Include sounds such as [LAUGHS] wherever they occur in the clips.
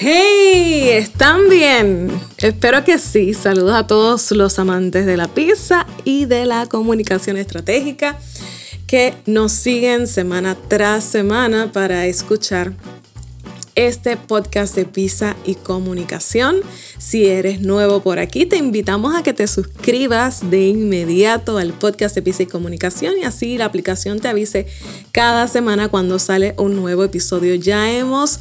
¡Hey! ¿Están bien? Espero que sí. Saludos a todos los amantes de la pizza y de la comunicación estratégica que nos siguen semana tras semana para escuchar este podcast de Pizza y Comunicación. Si eres nuevo por aquí, te invitamos a que te suscribas de inmediato al podcast de Pizza y Comunicación y así la aplicación te avise cada semana cuando sale un nuevo episodio. Ya hemos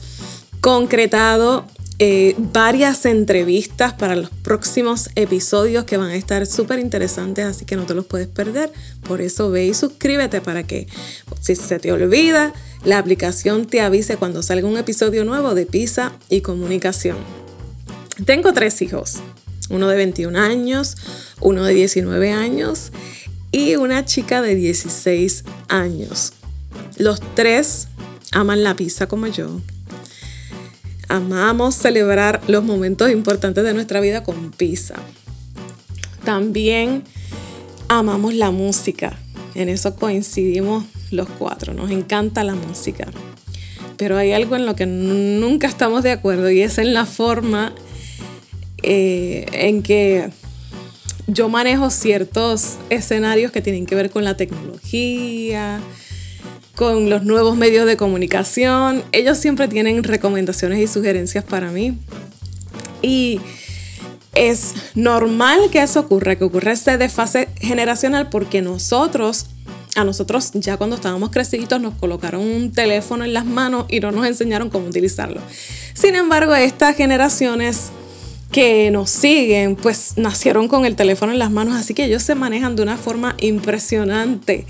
concretado eh, varias entrevistas para los próximos episodios que van a estar súper interesantes, así que no te los puedes perder. Por eso ve y suscríbete para que si se te olvida, la aplicación te avise cuando salga un episodio nuevo de Pisa y Comunicación. Tengo tres hijos, uno de 21 años, uno de 19 años y una chica de 16 años. Los tres aman la pizza como yo. Amamos celebrar los momentos importantes de nuestra vida con pizza. También amamos la música. En eso coincidimos los cuatro, nos encanta la música. Pero hay algo en lo que nunca estamos de acuerdo y es en la forma eh, en que yo manejo ciertos escenarios que tienen que ver con la tecnología, con los nuevos medios de comunicación. Ellos siempre tienen recomendaciones y sugerencias para mí. Y es normal que eso ocurra, que ocurra este desfase generacional porque nosotros a nosotros ya cuando estábamos creciditos nos colocaron un teléfono en las manos y no nos enseñaron cómo utilizarlo. Sin embargo, estas generaciones que nos siguen, pues nacieron con el teléfono en las manos, así que ellos se manejan de una forma impresionante,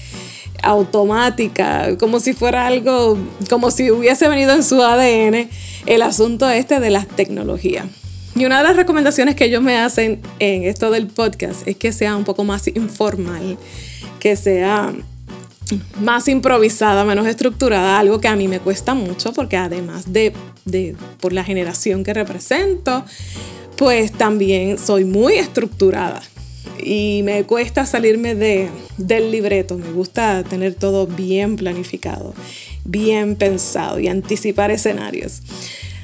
automática, como si fuera algo, como si hubiese venido en su ADN el asunto este de las tecnologías. Y una de las recomendaciones que ellos me hacen en esto del podcast es que sea un poco más informal, que sea más improvisada, menos estructurada, algo que a mí me cuesta mucho porque además de, por la generación que represento, pues también soy muy estructurada y me cuesta salirme de, del libreto, me gusta tener todo bien planificado, bien pensado y anticipar escenarios.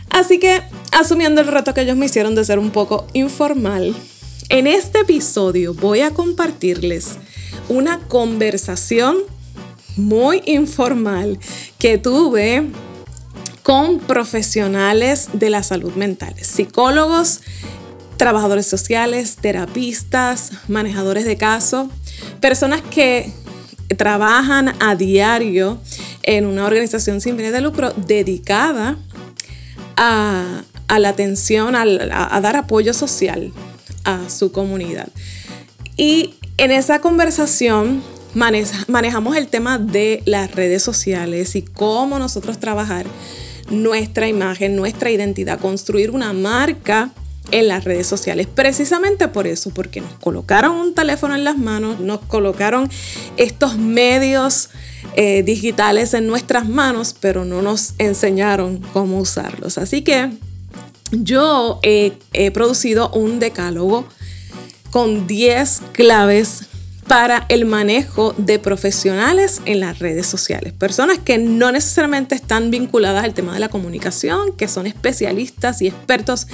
Así que, asumiendo el reto que ellos me hicieron de ser un poco informal, en este episodio voy a compartirles una conversación muy informal que tuve con profesionales de la salud mental, psicólogos, trabajadores sociales, terapistas, manejadores de caso, personas que trabajan a diario en una organización sin fines de lucro dedicada a, la atención, a, a dar apoyo social a su comunidad. Y en esa conversación manejamos el tema de las redes sociales y cómo nosotros trabajar nuestra imagen, nuestra identidad, construir una marca en las redes sociales. Precisamente por eso, porque nos colocaron un teléfono en las manos, nos colocaron estos medios eh, digitales en nuestras manos, pero no nos enseñaron cómo usarlos. Así que yo he producido un decálogo con 10 claves para el manejo de profesionales en las redes sociales. Personas que no necesariamente están vinculadas al tema de la comunicación, que son especialistas y expertos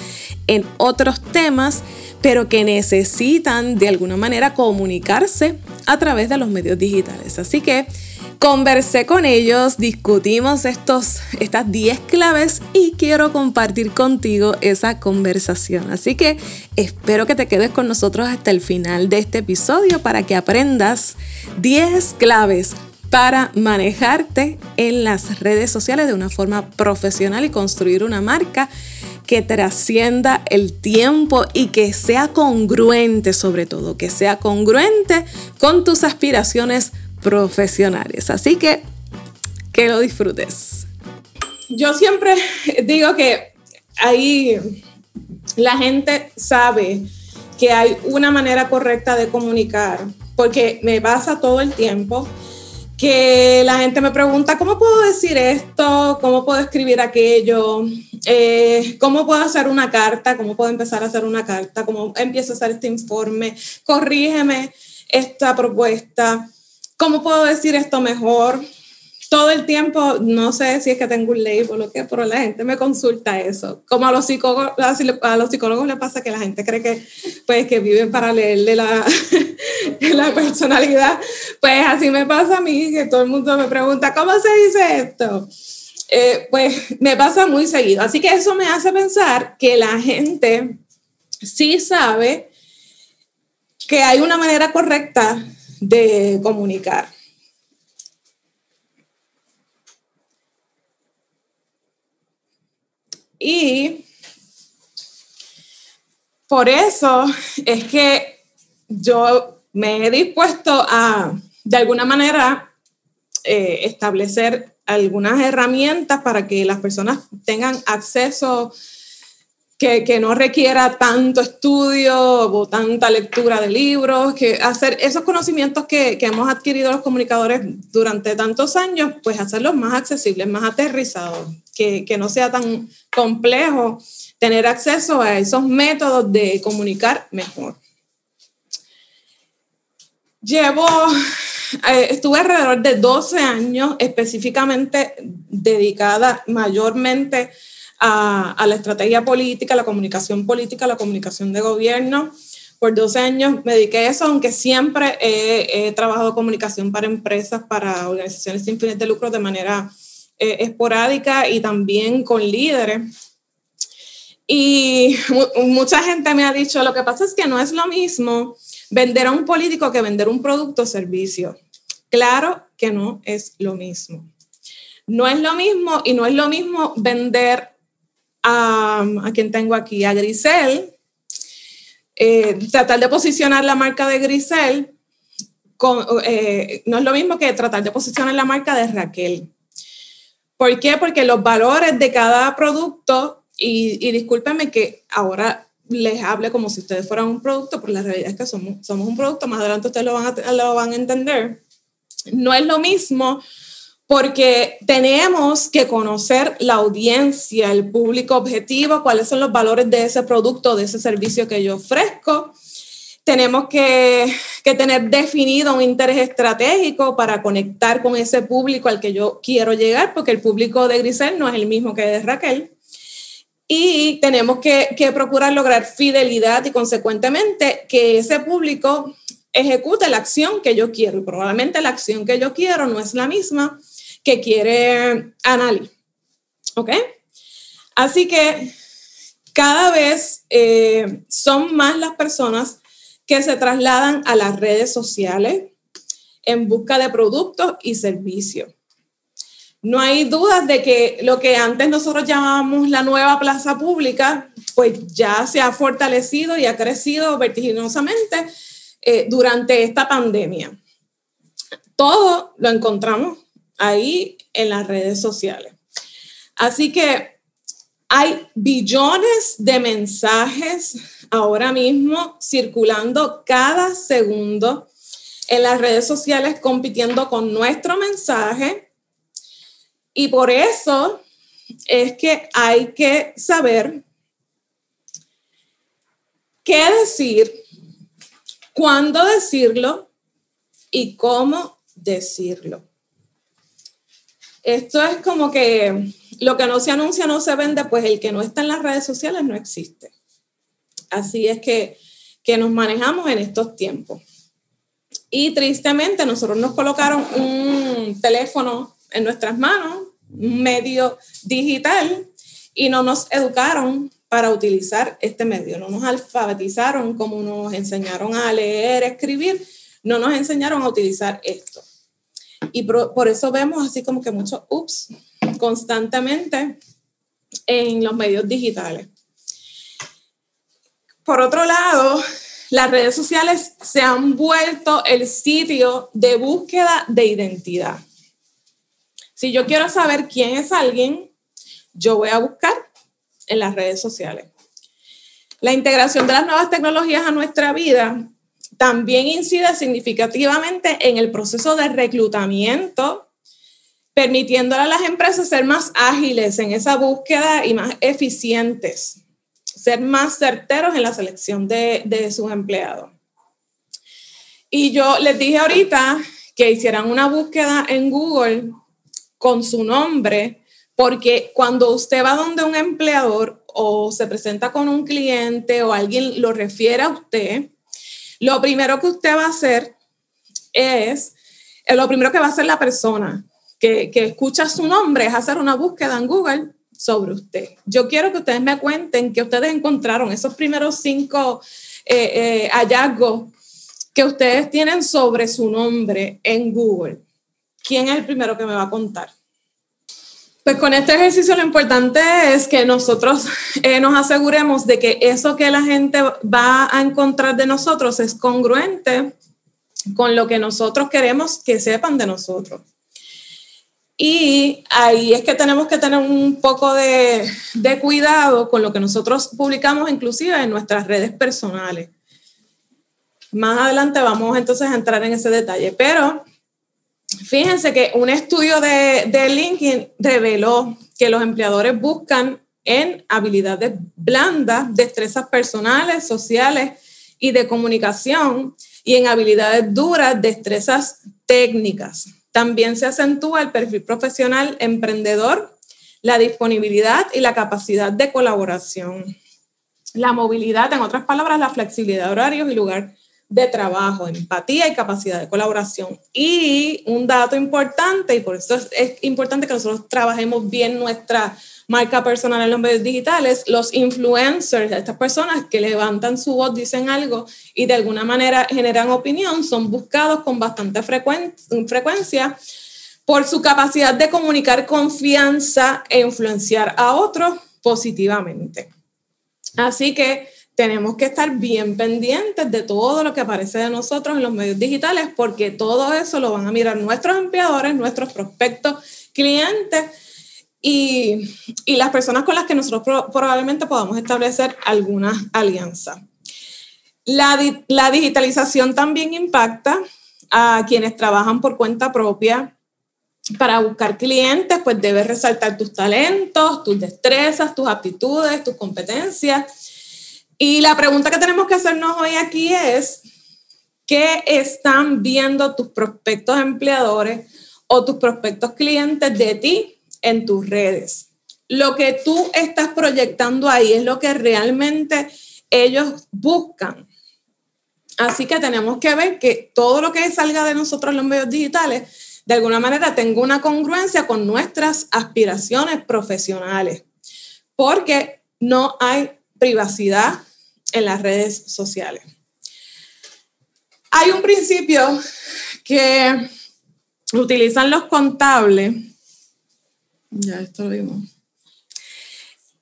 en otros temas, pero que necesitan de alguna manera comunicarse a través de los medios digitales. Así que Conversé con ellos, discutimos estos, estas 10 claves y quiero compartir contigo esa conversación. Así que espero que te quedes con nosotros hasta el final de este episodio para que aprendas 10 claves para manejarte en las redes sociales de una forma profesional y construir una marca que trascienda el tiempo y que sea congruente sobre todo, que sea congruente con tus aspiraciones profesionales. Así que que lo disfrutes. Yo siempre digo que ahí la gente sabe que hay una manera correcta de comunicar, porque me pasa todo el tiempo que la gente me pregunta, ¿cómo puedo decir esto? ¿Cómo puedo escribir aquello? Eh, ¿Cómo puedo hacer una carta? ¿Cómo puedo empezar a hacer una carta? ¿Cómo empiezo a hacer este informe? Corrígeme esta propuesta. ¿Cómo puedo decir esto mejor? todo el tiempo, no sé si es que tengo un label o que, pero la gente me consulta eso. Como a los psicólogos, a los psicólogos les pasa que la gente cree que, pues, que viven para leerle la, [LAUGHS] la personalidad. Pues así me pasa a mí, que todo el mundo me pregunta, ¿cómo se dice esto? Eh, pues me pasa muy seguido. Así que eso me hace pensar que la gente sí sabe que hay una manera correcta de comunicar. Y por eso es que yo me he dispuesto a, de alguna manera, eh, establecer algunas herramientas para que las personas tengan acceso que, no requiera tanto estudio o tanta lectura de libros, que hacer esos conocimientos que, que, hemos adquirido los comunicadores durante tantos años, pues hacerlos más accesibles, más aterrizados, que, que no sea tan complejo tener acceso a esos métodos de comunicar mejor. Llevo, eh, estuve alrededor de 12 años específicamente dedicada mayormente a, la estrategia política, la comunicación política, la comunicación de gobierno. Por 12 años me dediqué a eso, aunque siempre he, trabajado comunicación para empresas, para organizaciones sin fines de lucro de manera eh, esporádica y también con líderes. Y mucha gente me ha dicho, lo que pasa es que no es lo mismo vender a un político que vender un producto o servicio. Claro que no es lo mismo. No es lo mismo y no es lo mismo vender a, quien tengo aquí, a Grisel, eh, tratar de posicionar la marca de Grisel eh, no es lo mismo que tratar de posicionar la marca de Raquel. ¿Por qué? Porque los valores de cada producto, y, y discúlpenme que ahora les hable como si ustedes fueran un producto, pero la realidad es que somos, somos un producto, más adelante ustedes lo van, a, lo van a entender. No es lo mismo porque tenemos que conocer la audiencia, el público objetivo, cuáles son los valores de ese producto, de ese servicio que yo ofrezco. Tenemos que, tener definido un interés estratégico para conectar con ese público al que yo quiero llegar, porque el público de Grisel no es el mismo que de Raquel. Y tenemos que, que procurar lograr fidelidad y consecuentemente que ese público ejecute la acción que yo quiero. Y probablemente la acción que yo quiero no es la misma que quiere Anali. ¿Ok? Así que cada vez eh, son más las personas que se trasladan a las redes sociales en busca de productos y servicios. No hay dudas de que lo que antes nosotros llamábamos la nueva plaza pública, pues ya se ha fortalecido y ha crecido vertiginosamente eh, durante esta pandemia. Todo lo encontramos ahí en las redes sociales. Así que hay billones de mensajes ahora mismo circulando cada segundo en las redes sociales compitiendo con nuestro mensaje. Y por eso es que hay que saber qué decir, cuándo decirlo y cómo decirlo. Esto es como que lo que no se anuncia no se vende, pues el que no está en las redes sociales no existe. Así es que, que nos manejamos en estos tiempos. Y tristemente nosotros nos colocaron un teléfono en nuestras manos, un medio digital, y no nos educaron para utilizar este medio, no nos alfabetizaron como nos enseñaron a leer, escribir, no nos enseñaron a utilizar esto. Y por, eso vemos así como que muchos ups constantemente en los medios digitales. Por otro lado, las redes sociales se han vuelto el sitio de búsqueda de identidad. Si yo quiero saber quién es alguien, yo voy a buscar en las redes sociales. La integración de las nuevas tecnologías a nuestra vida también incide significativamente en el proceso de reclutamiento, permitiéndole a las empresas ser más ágiles en esa búsqueda y más eficientes, ser más certeros en la selección de, de sus empleados. Y yo les dije ahorita que hicieran una búsqueda en Google con su nombre, porque cuando usted va donde un empleador o se presenta con un cliente o alguien lo refiere a usted, lo primero que usted va a hacer es, eh, lo primero que va a hacer la persona que, que escucha su nombre es hacer una búsqueda en Google sobre usted. Yo quiero que ustedes me cuenten que ustedes encontraron esos primeros cinco eh, eh, hallazgos que ustedes tienen sobre su nombre en Google. ¿Quién es el primero que me va a contar? Pues con este ejercicio lo importante es que nosotros [LAUGHS] eh, nos aseguremos de que eso que la gente va a encontrar de nosotros es congruente con lo que nosotros queremos que sepan de nosotros. Y ahí es que tenemos que tener un poco de, de, cuidado con lo que nosotros publicamos, inclusive en nuestras redes personales. Más adelante vamos entonces a entrar en ese detalle, pero fíjense que un estudio de, de LinkedIn reveló que los empleadores buscan en habilidades blandas, destrezas personales, sociales y de comunicación, y en habilidades duras, destrezas técnicas. También se acentúa el perfil profesional emprendedor, la disponibilidad y la capacidad de colaboración. La movilidad, en otras palabras, la flexibilidad de horarios y lugar de trabajo, empatía y capacidad de colaboración. Y un dato importante, y por eso es, importante que nosotros trabajemos bien nuestra marca personal en los medios digitales, los influencers, estas personas que levantan su voz, dicen algo y de alguna manera generan opinión, son buscados con bastante frecuencia por su capacidad de comunicar confianza e influenciar a otros positivamente. Así que tenemos que estar bien pendientes de todo lo que aparece de nosotros en los medios digitales porque todo eso lo van a mirar nuestros empleadores, nuestros prospectos, clientes y, y las personas con las que nosotros probablemente podamos establecer alguna alianza. La, la digitalización también impacta a quienes trabajan por cuenta propia. Para buscar clientes, pues debes resaltar tus talentos, tus destrezas, tus aptitudes, tus competencias. Y la pregunta que tenemos que hacernos hoy aquí es, ¿qué están viendo tus prospectos empleadores o tus prospectos clientes de ti en tus redes. Lo que tú estás proyectando ahí es lo que realmente ellos buscan. Así que tenemos que ver que todo lo que salga de nosotros en los medios digitales, de alguna manera, tenga una congruencia con nuestras aspiraciones profesionales, porque no hay privacidad en las redes sociales. Hay un principio que utilizan los contables ya, esto lo vimos.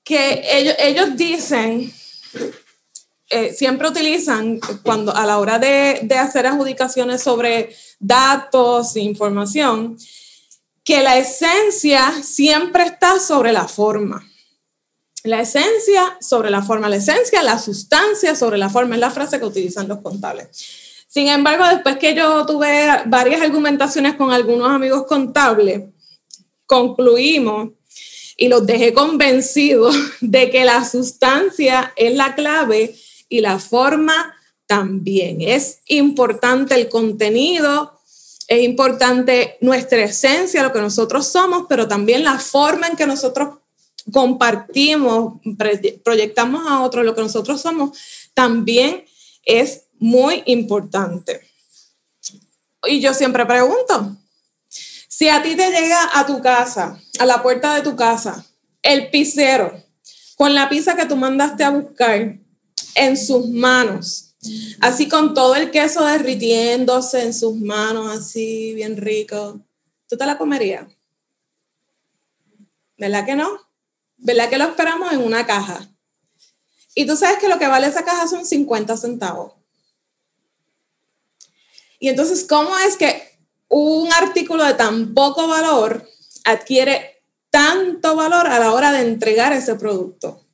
Que ellos, ellos dicen, eh, siempre utilizan cuando a la hora de, de hacer adjudicaciones sobre datos e información, que la esencia siempre está sobre la forma. La esencia sobre la forma, la esencia, la sustancia sobre la forma, es la frase que utilizan los contables. Sin embargo, después que yo tuve varias argumentaciones con algunos amigos contables, concluimos y los dejé convencidos [LAUGHS] de que la sustancia es la clave y la forma también. Es importante el contenido, es importante nuestra esencia, lo que nosotros somos, pero también la forma en que nosotros compartimos, proyectamos a otros lo que nosotros somos, también es muy importante. Y yo siempre pregunto, si a ti te llega a tu casa, a la puerta de tu casa, el pisero con la pizza que tú mandaste a buscar en sus manos, así con todo el queso derritiéndose en sus manos, así bien rico, ¿tú te la comerías? ¿Verdad que no? ¿Verdad que lo esperamos en una caja? Y tú sabes que lo que vale esa caja son 50 centavos. Y entonces, ¿cómo es que un artículo de tan poco valor adquiere tanto valor a la hora de entregar ese producto.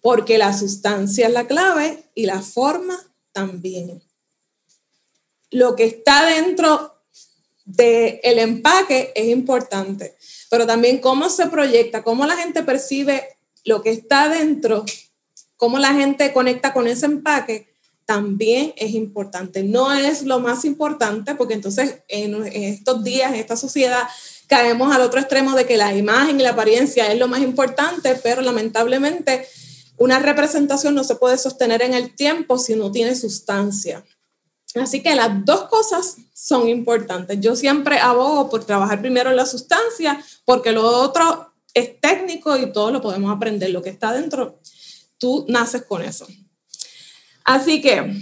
Porque la sustancia es la clave y la forma también. Lo que está dentro del el empaque es importante, pero también cómo se proyecta, cómo la gente percibe lo que está dentro, cómo la gente conecta con ese empaque también es importante. No es lo más importante porque entonces en, estos días, en esta sociedad caemos al otro extremo de que la imagen y la apariencia es lo más importante, pero lamentablemente una representación no se puede sostener en el tiempo si no tiene sustancia. Así que las dos cosas son importantes. Yo siempre abogo por trabajar primero en la sustancia, porque lo otro es técnico y todo lo podemos aprender. Lo que está dentro, tú naces con eso. Así que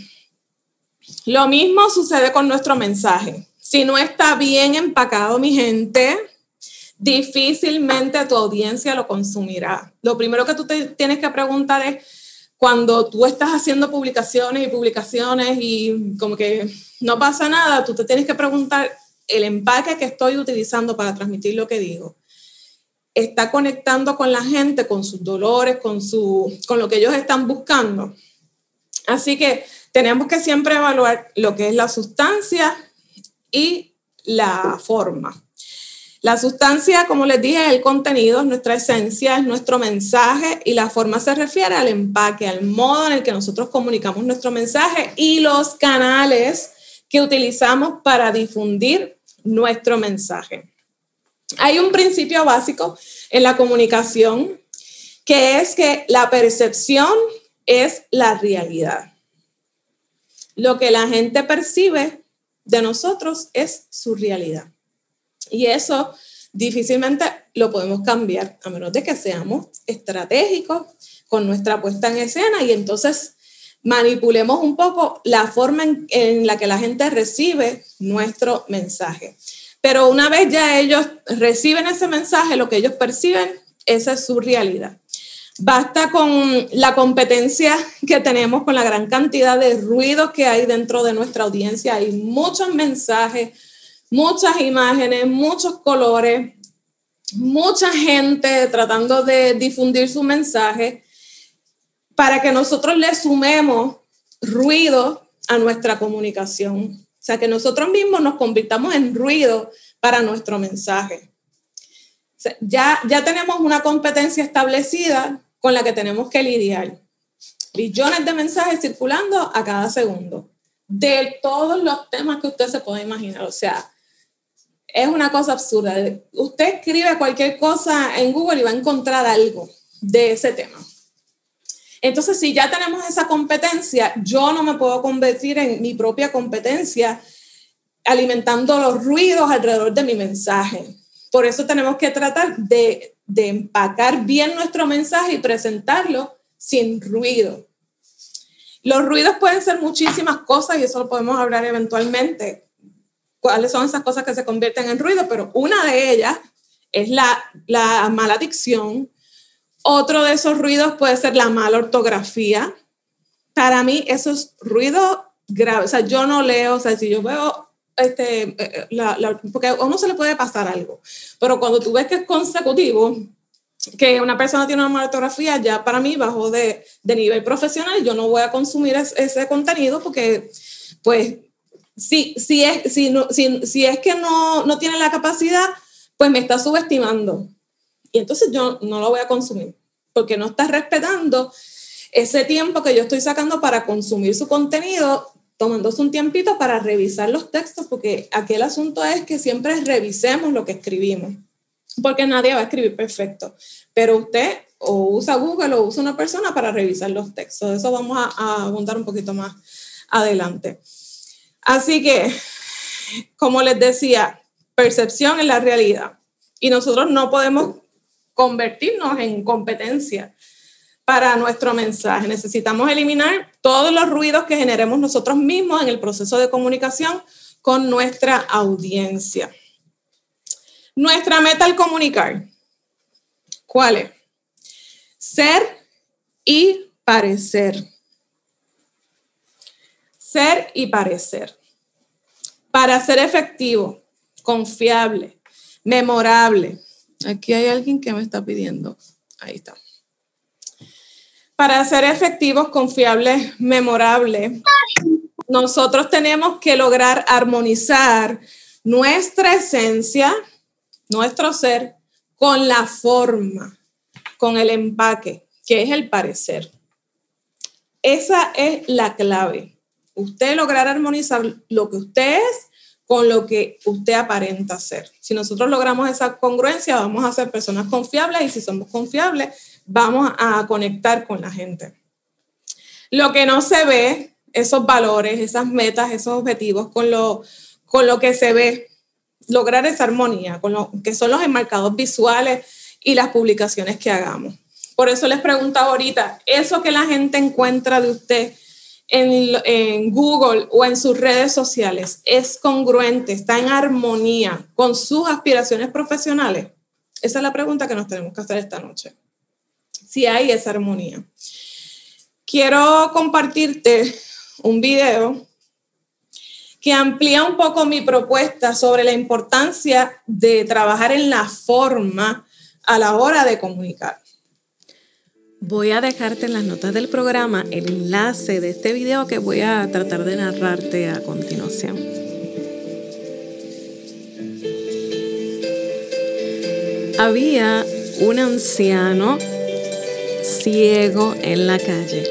lo mismo sucede con nuestro mensaje. Si no está bien empacado, mi gente, difícilmente tu audiencia lo consumirá. Lo primero que tú te tienes que preguntar es, cuando tú estás haciendo publicaciones y publicaciones y como que no pasa nada, tú te tienes que preguntar el empaque que estoy utilizando para transmitir lo que digo. Está conectando con la gente, con sus dolores, con, su, con lo que ellos están buscando. Así que tenemos que siempre evaluar lo que es la sustancia y la forma. La sustancia, como les dije, es el contenido, es nuestra esencia, es nuestro mensaje y la forma se refiere al empaque, al modo en el que nosotros comunicamos nuestro mensaje y los canales que utilizamos para difundir nuestro mensaje. Hay un principio básico en la comunicación que es que la percepción es la realidad. Lo que la gente percibe de nosotros es su realidad. Y eso difícilmente lo podemos cambiar a menos de que seamos estratégicos con nuestra puesta en escena y entonces manipulemos un poco la forma en, la que la gente recibe nuestro mensaje. Pero una vez ya ellos reciben ese mensaje, lo que ellos perciben, esa es su realidad. Basta con la competencia que tenemos, con la gran cantidad de ruidos que hay dentro de nuestra audiencia. Hay muchos mensajes, muchas imágenes, muchos colores, mucha gente tratando de difundir su mensaje para que nosotros le sumemos ruido a nuestra comunicación. O sea, que nosotros mismos nos convirtamos en ruido para nuestro mensaje. ya, ya tenemos una competencia establecida con la que tenemos que lidiar. Billones de mensajes circulando a cada segundo de todos los temas que usted se puede imaginar. O sea, es una cosa absurda. Usted escribe cualquier cosa en Google y va a encontrar algo de ese tema. Entonces, si ya tenemos esa competencia, yo no me puedo convertir en mi propia competencia alimentando los ruidos alrededor de mi mensaje. Por eso tenemos que tratar de, de empacar bien nuestro mensaje y presentarlo sin ruido. Los ruidos pueden ser muchísimas cosas y eso lo podemos hablar eventualmente cuáles son esas cosas que se convierten en ruido, pero una de ellas es la, la mala dicción. Otro de esos ruidos puede ser la mala ortografía. Para mí, eso es ruido grave. O sea, yo no leo, o sea, si yo veo, este, eh, eh, la, porque a uno se le puede pasar algo, pero cuando tú ves que es consecutivo, que una persona tiene una mala ortografía, ya para mí bajo de, de nivel profesional, yo no voy a consumir ese contenido porque, pues, si, si, es, si, no, si, si es que no, no tiene la capacidad, pues me está subestimando. Y entonces yo no lo voy a consumir, porque no está respetando ese tiempo que yo estoy sacando para consumir su contenido, tomándose un tiempito para revisar los textos, porque aquí el asunto es que siempre revisemos lo que escribimos, porque nadie va a escribir perfecto, pero usted o usa Google o usa una persona para revisar los textos. Eso vamos a, a abundar un poquito más adelante. Así que, como les decía, percepción es la realidad. Y nosotros no podemos convertirnos en competencia para nuestro mensaje. Necesitamos eliminar todos los ruidos que generemos nosotros mismos en el proceso de comunicación con nuestra audiencia. Nuestra meta al comunicar, ¿cuál es? Ser y parecer. Ser y parecer para ser efectivo, confiable, memorable. Aquí hay alguien que me está pidiendo. Ahí está. Para ser efectivos, confiables, memorables, nosotros tenemos que lograr armonizar nuestra esencia, nuestro ser, con la forma, con el empaque, que es el parecer. Esa es la clave. Usted lograr armonizar lo que usted es con lo que usted aparenta ser. Si nosotros logramos esa congruencia, vamos a ser personas confiables y si somos confiables, vamos a conectar con la gente. Lo que no se ve, esos valores, esas metas, esos objetivos, con lo, con lo que se ve, lograr esa armonía, con lo que son los enmarcados visuales y las publicaciones que hagamos. Por eso les preguntaba ahorita, eso que la gente encuentra de usted en, Google o en sus redes sociales es congruente, está en armonía con sus aspiraciones profesionales? Esa es la pregunta que nos tenemos que hacer esta noche. Si hay esa armonía. Quiero compartirte un video que amplía un poco mi propuesta sobre la importancia de trabajar en la forma a la hora de comunicar. Voy a dejarte en las notas del programa el enlace de este video que voy a tratar de narrarte a continuación. Había un anciano ciego en la calle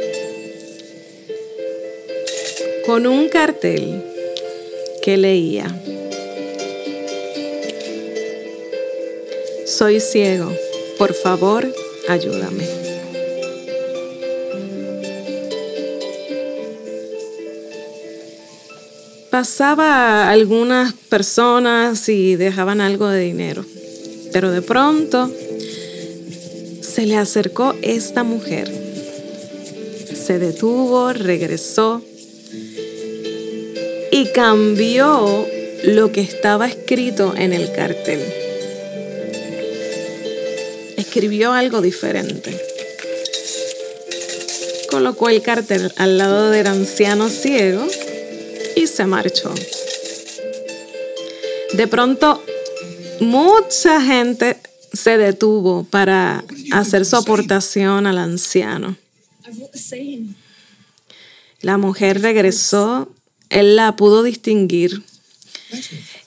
con un cartel que leía, Soy ciego, por favor, ayúdame. Pasaba algunas personas y dejaban algo de dinero. Pero de pronto se le acercó esta mujer. Se detuvo, regresó y cambió lo que estaba escrito en el cartel. Escribió algo diferente. Colocó el cartel al lado del anciano ciego y se marchó. De pronto, mucha gente se detuvo para hacer su aportación al anciano. La mujer regresó, él la pudo distinguir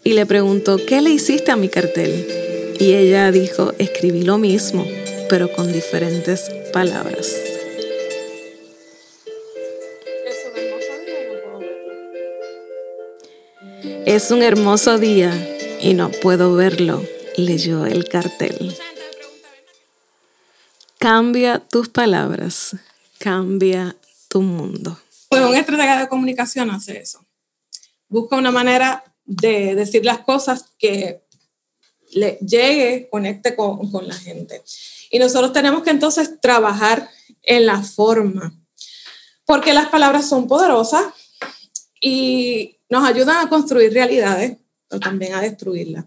y le preguntó, ¿qué le hiciste a mi cartel? Y ella dijo, escribí lo mismo, pero con diferentes palabras. Es un hermoso día y no puedo verlo, leyó el cartel. Cambia tus palabras, cambia tu mundo. Pues un estratega de comunicación hace eso. Busca una manera de decir las cosas que le llegue, conecte con, con la gente. Y nosotros tenemos que entonces trabajar en la forma, porque las palabras son poderosas y nos ayudan a construir realidades, pero también a destruirlas.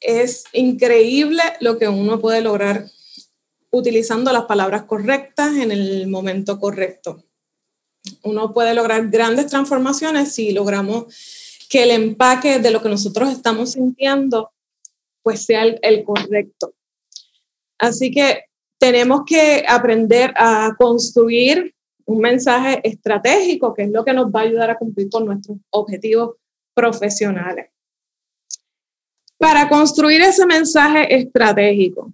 Es increíble lo que uno puede lograr utilizando las palabras correctas en el momento correcto. Uno puede lograr grandes transformaciones si logramos que el empaque de lo que nosotros estamos sintiendo pues sea el, el correcto. Así que tenemos que aprender a construir un mensaje estratégico, que es lo que nos va a ayudar a cumplir con nuestros objetivos profesionales. Para construir ese mensaje estratégico,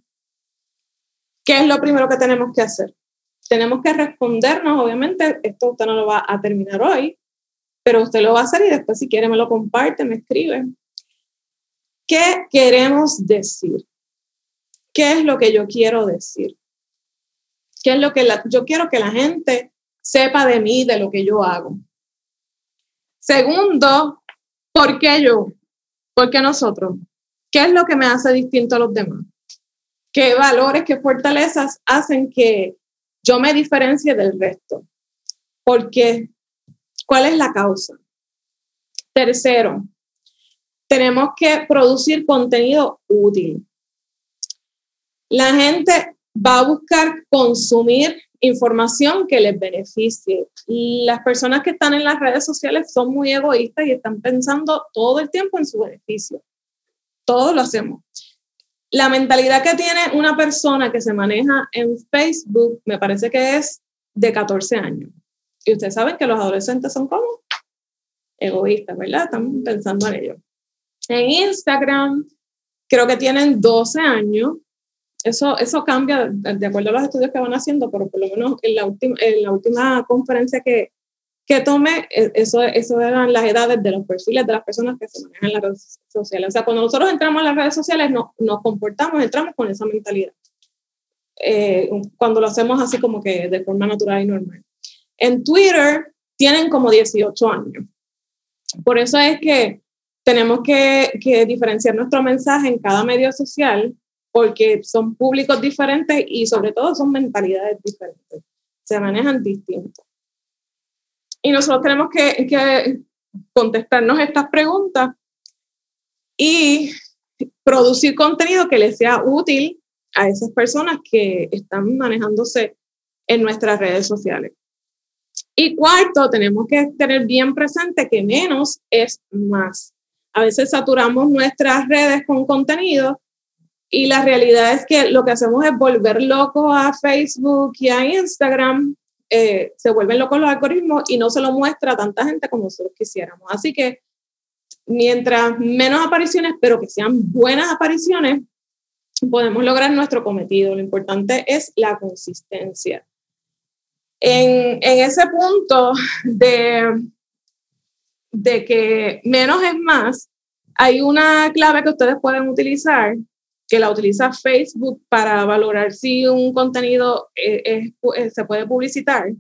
¿qué es lo primero que tenemos que hacer? Tenemos que respondernos, obviamente, esto usted no lo va a terminar hoy, pero usted lo va a hacer y después si quiere me lo comparte, me escribe. ¿Qué queremos decir? ¿Qué es lo que yo quiero decir? ¿Qué es lo que yo quiero que la gente sepa de mí, de lo que yo hago. Segundo, ¿por qué yo? ¿Por qué nosotros? ¿Qué es lo que me hace distinto a los demás? ¿Qué valores, qué fortalezas hacen que yo me diferencie del resto? ¿Por qué? ¿Cuál es la causa? Tercero, tenemos que producir contenido útil. La gente va a buscar consumir información que les beneficie. Las personas que están en las redes sociales son muy egoístas y están pensando todo el tiempo en su beneficio. Todos lo hacemos. La mentalidad que tiene una persona que se maneja en Facebook me parece que es de 14 años. Y ustedes saben que los adolescentes son como egoístas, ¿verdad? Están pensando en ello. En Instagram, creo que tienen 12 años eso, eso cambia de acuerdo a los estudios que van haciendo, pero por lo menos en la última, en la última conferencia que, que tome, e, eso, eso eran las edades de los perfiles de las personas que se manejan en las redes sociales. O sea, cuando nosotros entramos a las redes sociales, no, nos comportamos, entramos con esa mentalidad. Eh, cuando lo hacemos así como que de forma natural y normal. En Twitter tienen como 18 años. Por eso es que tenemos que, que diferenciar nuestro mensaje en cada medio social porque son públicos diferentes y sobre todo son mentalidades diferentes. Se manejan distintos. Y nosotros tenemos que, que contestarnos estas preguntas y producir contenido que les sea útil a esas personas que están manejándose en nuestras redes sociales. Y cuarto, tenemos que tener bien presente que menos es más. A veces saturamos nuestras redes con contenido y la realidad es que lo que hacemos es volver loco a Facebook y a Instagram eh, se vuelven locos los algoritmos y no se lo muestra tanta gente como nosotros quisiéramos. Así que mientras menos apariciones, pero que sean buenas apariciones, podemos lograr nuestro cometido. Lo importante es la consistencia. En, en ese punto de, de que menos es más, hay una clave que ustedes pueden utilizar que la utiliza Facebook para valorar si un contenido eh, eh, se puede publicitar,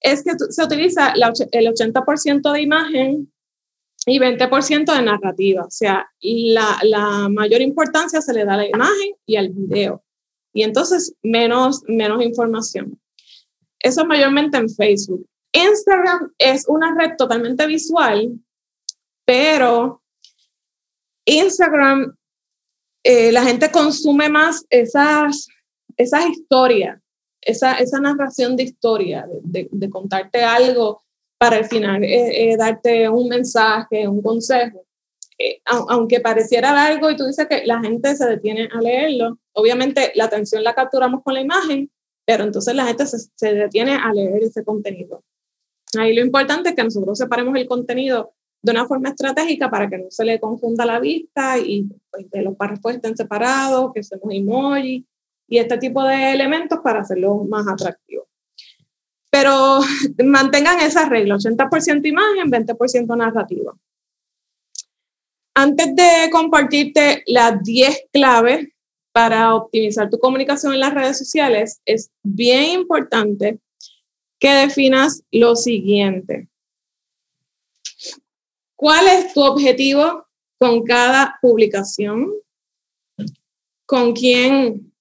es que se utiliza el 80% de imagen y 20% de narrativa. O sea, la, la, mayor importancia se le da a la imagen y al video. Y entonces menos, menos información. Eso mayormente en Facebook. Instagram es una red totalmente visual, pero Instagram eh, la gente consume más esas, esas historias, esa, esa narración de historia, de, de, contarte algo para al final eh, eh, darte un mensaje, un consejo. aunque pareciera algo y tú dices que la gente se detiene a leerlo, obviamente la atención la capturamos con la imagen, pero entonces la gente se, se detiene a leer ese contenido. Ahí lo importante es que nosotros separemos el contenido de una forma estratégica para que no se le confunda la vista y pues, que los párrafos estén separados, que seamos emoji y este tipo de elementos para hacerlo más atractivo. Pero [LAUGHS] mantengan esa regla, 80% imagen, 20% narrativa. Antes de compartirte las 10 claves para optimizar tu comunicación en las redes sociales, es bien importante que definas lo siguiente. ¿Cuál es tu objetivo con cada publicación? ¿Con quién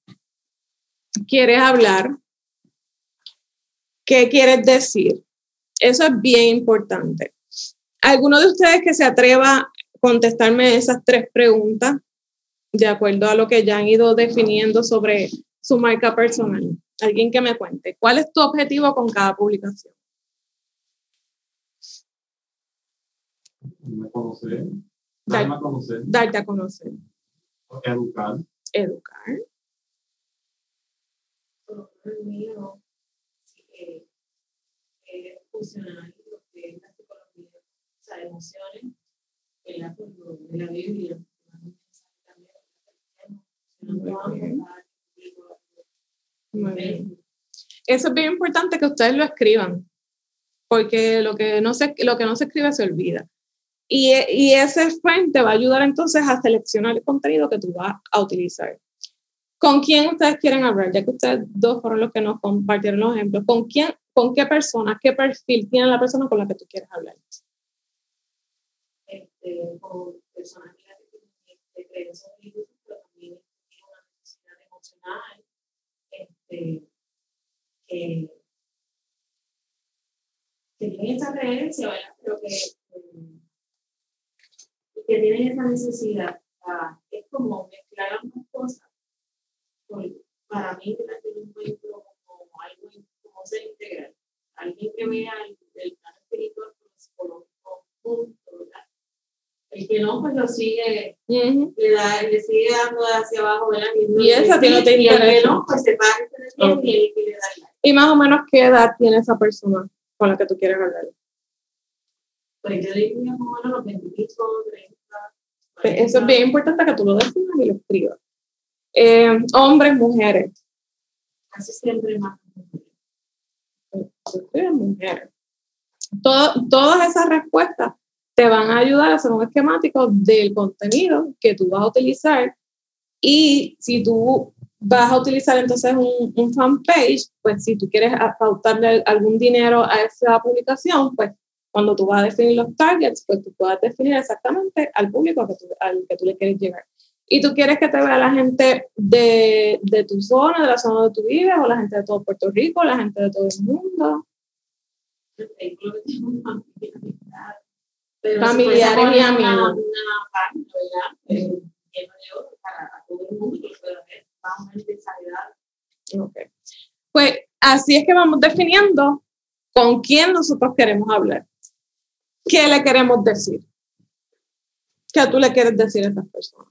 quieres hablar? ¿Qué quieres decir? Eso es bien importante. ¿Alguno de ustedes que se atreva a contestarme esas tres preguntas de acuerdo a lo que ya han ido definiendo sobre su marca personal? Alguien que me cuente. ¿Cuál es tu objetivo con cada publicación? Me conocer, darme a conocer, darte a conocer, educar, educar. El mío eh, es funcional, lo que es la psicología, o sea, emociones, la, de la Biblia, Muy bien. Eso es bien importante que ustedes lo escriban, porque lo que no se, lo que no se escribe se olvida. Y, y ese fuente va a ayudar entonces a seleccionar el contenido que tú vas a utilizar. ¿Con quién ustedes quieren hablar? Ya que ustedes dos fueron los que nos compartieron los ejemplos. ¿Con quién, con qué persona, qué perfil tiene la persona con la que tú quieres hablar? Este, con personas que creencias religiosas, pero también tienen una necesidad emocional, este, que, que tienen esa creencia, ¿verdad? Pero que que tienen esa necesidad. es como mezclar ambas cosas. para mí, yo encuentro como algo como ser integral. Alguien que vea el, el espiritual como psicológico junto, ¿verdad? El que no, pues lo sigue, le, da, le sigue dando hacia abajo, ¿verdad? Y, y esa te interesa. Y el que no, pues se para okay. y el que le da. ¿Y más o menos qué edad tiene esa persona con la que tú quieres hablar? Pues yo diría más o menos los 25, 30. Eso es bien importante que tú lo definas y lo escribas. Eh, hombres, mujeres. Casi siempre más mujeres. todo- todas esas respuestas te van a ayudar a hacer un esquemático del contenido que tú vas a utilizar y si tú vas a utilizar entonces un, un fanpage, pues si tú quieres pautarle algún dinero a esa publicación, pues cuando tú vas a definir los targets, pues tú puedas definir exactamente al público que tú- al que tú le quieres llegar. Y tú quieres que te vea la gente de, de tu zona, de la zona donde tú vives, o la gente de todo Puerto Rico, la gente de todo el mundo. Pero Familiares si y amigos. Una página, ¿verdad? Eh, lleno de oro para todo el mundo que lo pueda ver, más o menos de esa edad. Ok. Pues así es que vamos definiendo con quién nosotros queremos hablar. ¿Qué le queremos decir? ¿Qué tú le quieres decir a estas personas?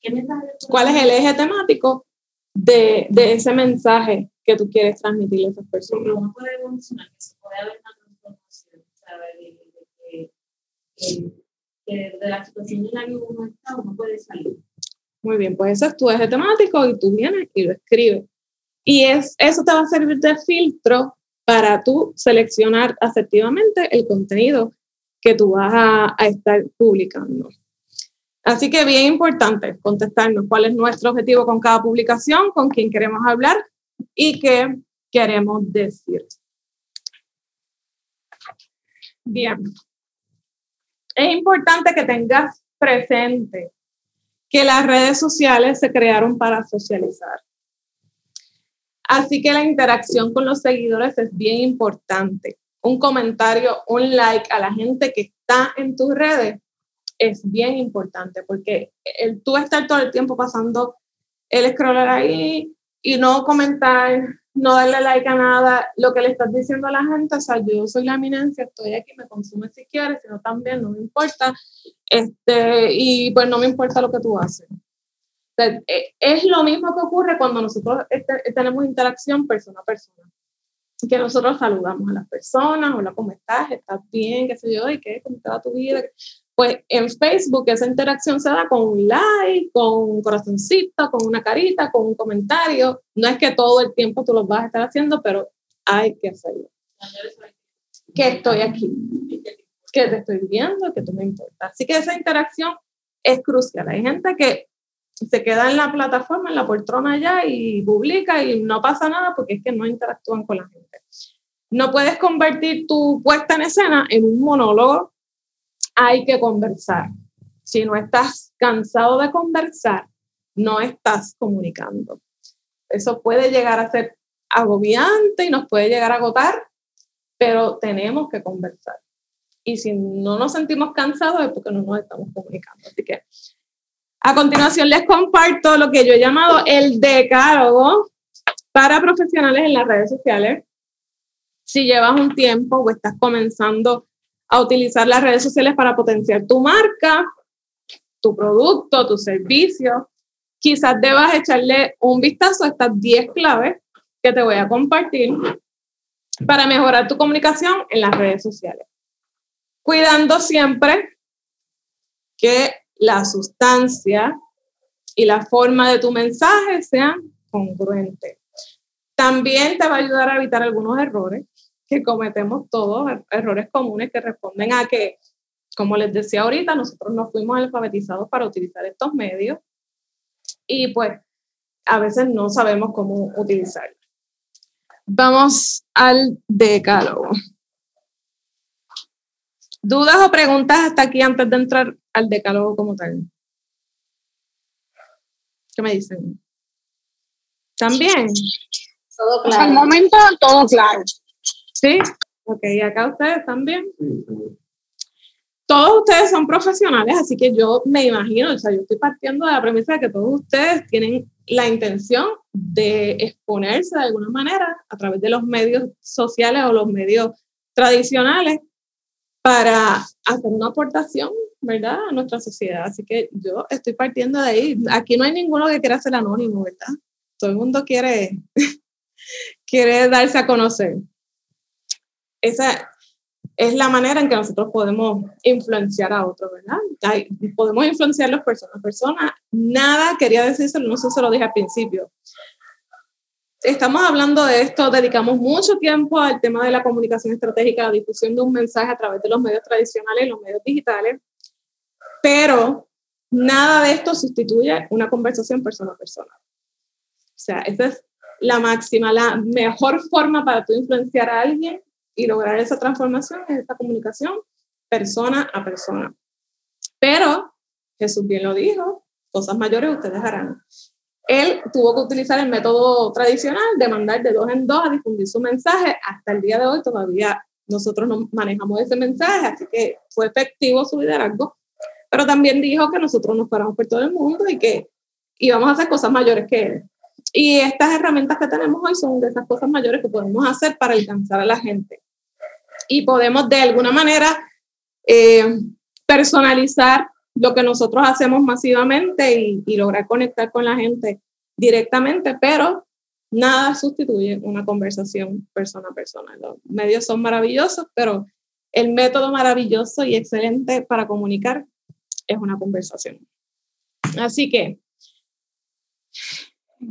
¿Qué mensaje le ¿Cuál es el eje temático de, de ese mensaje que tú quieres transmitirle a esas personas? uno puede evolucionar, que se puede haber una transformación, ¿sabes? De, que, la situación en la que uno está, uno puede salir. Muy bien, pues eso es tu eje temático y tú vienes y lo escribes. Y es, eso te va a servir de filtro para tú seleccionar asertivamente el contenido que tú vas a, a estar publicando. Así que bien importante contestarnos cuál es nuestro objetivo con cada publicación, con quién queremos hablar y qué queremos decir. Bien. Es importante que tengas presente que las redes sociales se crearon para socializar. Así que la interacción con los seguidores es bien importante. Un comentario, un like a la gente que está en tus redes es bien importante porque el tú estar todo el tiempo pasando el scroller ahí y no comentar, no darle like a nada, lo que le estás diciendo a la gente, o sea, yo soy la eminencia, estoy aquí, me consume si quieres, si no también, no me importa, este, y pues no me importa lo que tú haces. Eh, es lo mismo que ocurre cuando nosotros este- tenemos interacción persona a persona. Que nosotros saludamos a las personas, hola, ¿cómo estás? ¿Estás bien? ¿Qué sé yo? ¿Y qué? ¿Cómo te va tu vida? Pues en Facebook esa interacción se da con un like, con un corazoncito, con una carita, con un comentario. No es que todo el tiempo tú lo vas a estar haciendo, pero hay que hacerlo. Que estoy aquí, que te estoy viendo, que tú me importas. Así que esa interacción es crucial. Hay gente que se queda en la plataforma, en la poltrona allá y publica y no pasa nada porque es que no interactúan con la gente. No puedes convertir tu puesta en escena en un monólogo. Hay que conversar. Si no estás cansado de conversar, no estás comunicando. Eso puede llegar a ser agobiante y nos puede llegar a agotar, pero tenemos que conversar. Y si no nos sentimos cansados es porque no nos estamos comunicando. Así que a continuación les comparto lo que yo he llamado el decálogo para profesionales en las redes sociales. Si llevas un tiempo o estás comenzando a utilizar las redes sociales para potenciar tu marca, tu producto, tu servicio, quizás debas echarle un vistazo a estas 10 claves que te voy a compartir para mejorar tu comunicación en las redes sociales. Cuidando siempre que la sustancia y la forma de tu mensaje sean congruentes. También te va a ayudar a evitar algunos errores que cometemos todos, er- errores comunes que responden a que, como les decía ahorita, nosotros no fuimos alfabetizados para utilizar estos medios y pues a veces no sabemos cómo utilizarlos. Vamos al decálogo. ¿Dudas o preguntas hasta aquí antes de entrar al decálogo como tal? ¿Qué me dicen? ¿También? Todo Hasta el claro. momento, todo claro. ¿Sí? Ok, ¿y acá ustedes también? Todos ustedes son profesionales, así que yo me imagino, o sea, yo estoy partiendo de la premisa de que todos ustedes tienen la intención de exponerse de alguna manera a través de los medios sociales o los medios tradicionales para hacer una aportación, ¿verdad?, a nuestra sociedad. Así que yo estoy partiendo de ahí. Aquí no hay ninguno que quiera ser anónimo, ¿verdad? Todo el mundo quiere, [LAUGHS] quiere darse a conocer. Esa es la manera en que nosotros podemos influenciar a otros, ¿verdad? Hay- podemos influenciarlos persona a persona. Nada quería decírselo, no sé si se lo dije al principio. Estamos hablando de esto, dedicamos mucho tiempo al tema de la comunicación estratégica, la difusión de un mensaje a través de los medios tradicionales y los medios digitales, pero nada de esto sustituye una conversación persona a persona. O sea, esa es la máxima, la mejor forma para tú influenciar a alguien y lograr esa transformación es esta comunicación persona a persona. Pero Jesús bien lo dijo, cosas mayores ustedes harán. Él tuvo que utilizar el método tradicional de mandar de dos en dos a difundir su mensaje. Hasta el día de hoy todavía nosotros no manejamos ese mensaje, así que fue efectivo su liderazgo. Pero también dijo que nosotros nos paramos por todo el mundo y que íbamos a hacer cosas mayores que él. Y estas herramientas que tenemos hoy son de esas cosas mayores que podemos hacer para alcanzar a la gente. Y podemos de alguna manera eh, personalizar lo que nosotros hacemos masivamente y, lograr conectar con la gente directamente, pero nada sustituye una conversación persona a persona. Los medios son maravillosos, pero el método maravilloso y excelente para comunicar es una conversación. Así que,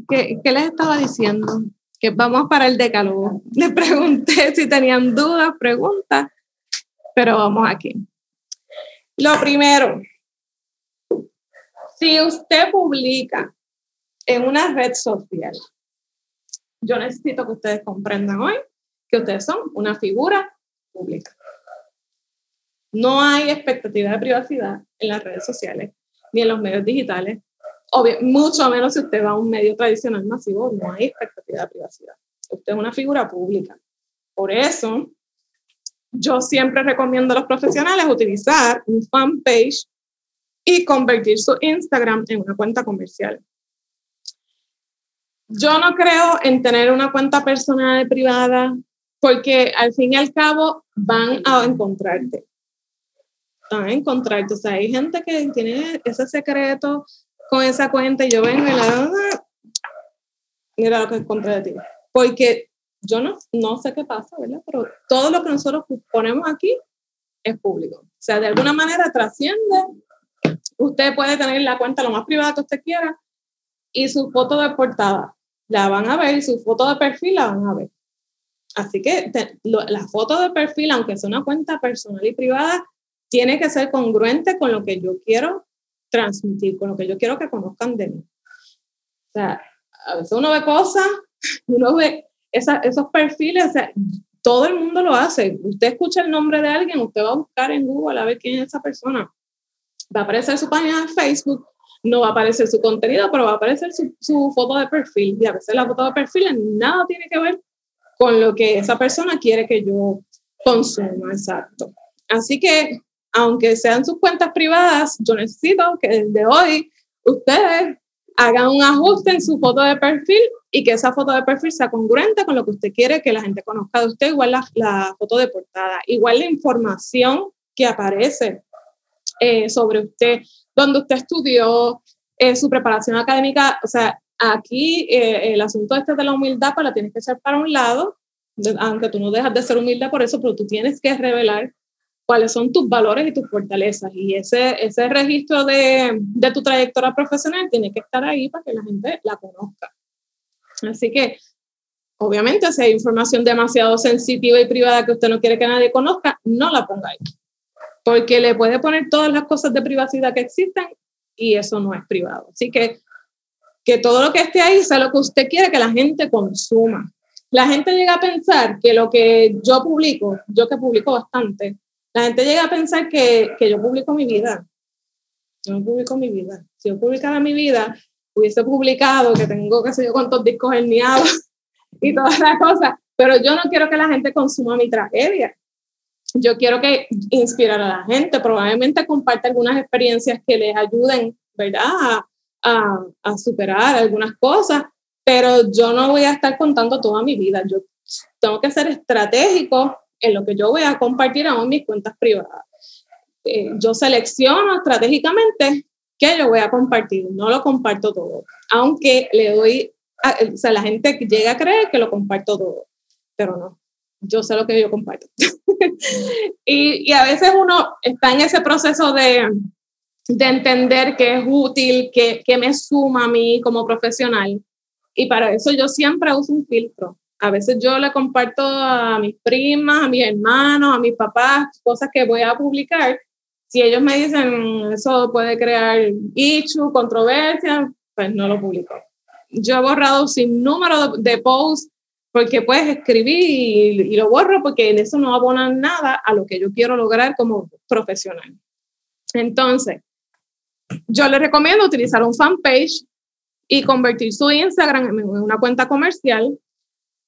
¿qué, qué les estaba diciendo? Que vamos para el decálogo. [LAUGHS] Les pregunté si tenían dudas, preguntas, pero vamos aquí. Lo primero, si usted publica en una red social, yo necesito que ustedes comprendan hoy que ustedes son una figura pública. No hay expectativa de privacidad en las redes sociales ni en los medios digitales. Obvio, mucho menos si usted va a un medio tradicional masivo, no hay expectativa de privacidad. Usted es una figura pública. Por eso, yo siempre recomiendo a los profesionales utilizar un fanpage y convertir su Instagram en una cuenta comercial. Yo no creo en tener una cuenta personal privada porque al fin y al cabo van a encontrarte. Van a encontrarte. O sea, hay gente que tiene ese secreto con esa cuenta y yo vengo y la... Mira lo que encontré de ti. Porque yo no, no sé qué pasa, ¿verdad? Pero todo lo que nosotros ponemos aquí es público. O sea, de alguna manera trasciende Usted puede tener la cuenta lo más privada que usted quiera y su foto de portada la van a ver y su foto de perfil la van a ver. Así que la foto de perfil, aunque sea una cuenta personal y privada, tiene que ser congruente con lo que yo quiero transmitir, con lo que yo quiero que conozcan de mí. O sea, a veces uno ve cosas, [LAUGHS] uno ve esos perfiles, o sea, todo el mundo lo hace. Usted escucha el nombre de alguien, usted va a buscar en Google a ver quién es esa persona va a aparecer su página de Facebook, no va a aparecer su contenido, pero va a aparecer su, foto de perfil. Y a veces la foto de perfil nada tiene que ver con lo que esa persona quiere que yo consuma, exacto. Así que, aunque sean sus cuentas privadas, yo necesito que desde hoy ustedes hagan un ajuste en su foto de perfil y que esa foto de perfil sea congruente con lo que usted quiere que la gente conozca de usted, igual la, la foto de portada, igual la información que aparece eh, sobre usted, dónde usted estudió, eh, su preparación académica. O sea, aquí eh, el asunto este de la humildad, pues la tienes que echar para un lado, aunque tú no dejas de ser humilde por eso, pero tú tienes que revelar cuáles son tus valores y tus fortalezas. Y ese, ese registro de, de tu trayectoria profesional tiene que estar ahí para que la gente la conozca. Así que, obviamente, si hay información demasiado sensitiva y privada que usted no quiere que nadie conozca, no la ponga ahí porque le puede poner todas las cosas de privacidad que existen y eso no es privado. Así que que todo lo que esté ahí sea lo que usted quiere que la gente consuma. La gente llega a pensar que lo que yo publico, yo que publico bastante, la gente llega a pensar que, que yo publico mi vida. Yo no publico mi vida. Si yo publicara mi vida, hubiese publicado que tengo, qué sé yo, cuántos discos herniados [LAUGHS] y todas las cosas, pero yo no quiero que la gente consuma mi tragedia yo quiero que inspirar a la gente, probablemente comparte algunas experiencias que les ayuden, ¿verdad? A, a, superar algunas cosas, pero yo no voy a estar contando toda mi vida. Yo tengo que ser estratégico en lo que yo voy a compartir en mis cuentas privadas. Eh, yo selecciono estratégicamente qué yo voy a compartir, no lo comparto todo, aunque le doy, o sea, la gente llega a creer que lo comparto todo, pero no yo sé lo que yo comparto. [LAUGHS] y, y, a veces uno está en ese proceso de, de entender que es útil, que, que, me suma a mí como profesional. Y para eso yo siempre uso un filtro. A veces yo le comparto a mis primas, a mis hermanos, a mis papás, cosas que voy a publicar. Si ellos me dicen eso puede crear issue, controversia, pues no lo publico. Yo he borrado sin número de posts porque puedes escribir y, y, lo borro porque en eso no abona nada a lo que yo quiero lograr como profesional. Entonces, yo le recomiendo utilizar un fanpage y convertir su Instagram en una cuenta comercial,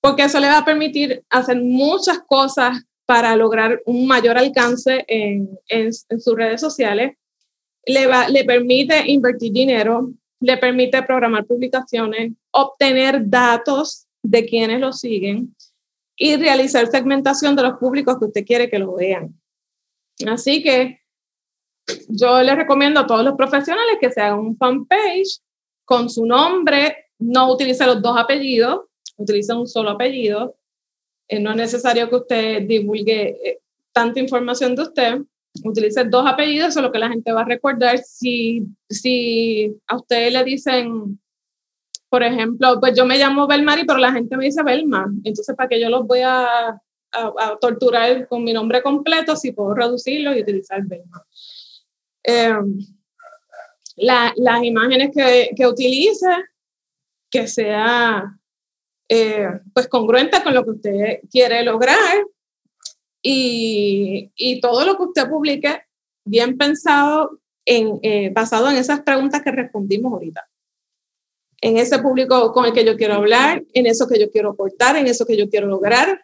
porque eso le va a permitir hacer muchas cosas para lograr un mayor alcance en, en, en sus redes sociales. Le, va, le permite invertir dinero, le permite programar publicaciones, obtener datos de quienes lo siguen y realizar segmentación de los públicos que usted quiere que lo vean. Así que yo les recomiendo a todos los profesionales que se hagan un fanpage con su nombre, no utilice los dos apellidos, utilice un solo apellido. Eh, no es necesario que usted divulgue eh, tanta información de usted. Utilice dos apellidos, eso es lo que la gente va a recordar. Si, si a usted le dicen, por ejemplo, pues yo me llamo Belmari, pero la gente me dice Belma. Entonces, ¿para qué yo los voy a, a, a torturar con mi nombre completo si puedo reducirlo y utilizar Belma? Eh, la, las imágenes que, que, utilice, que sea eh, pues congruente con lo que usted quiere lograr y, y todo lo que usted publique bien pensado, en, eh, basado en esas preguntas que respondimos ahorita. En ese público con el que yo quiero hablar, en eso que yo quiero aportar, en eso que yo quiero lograr.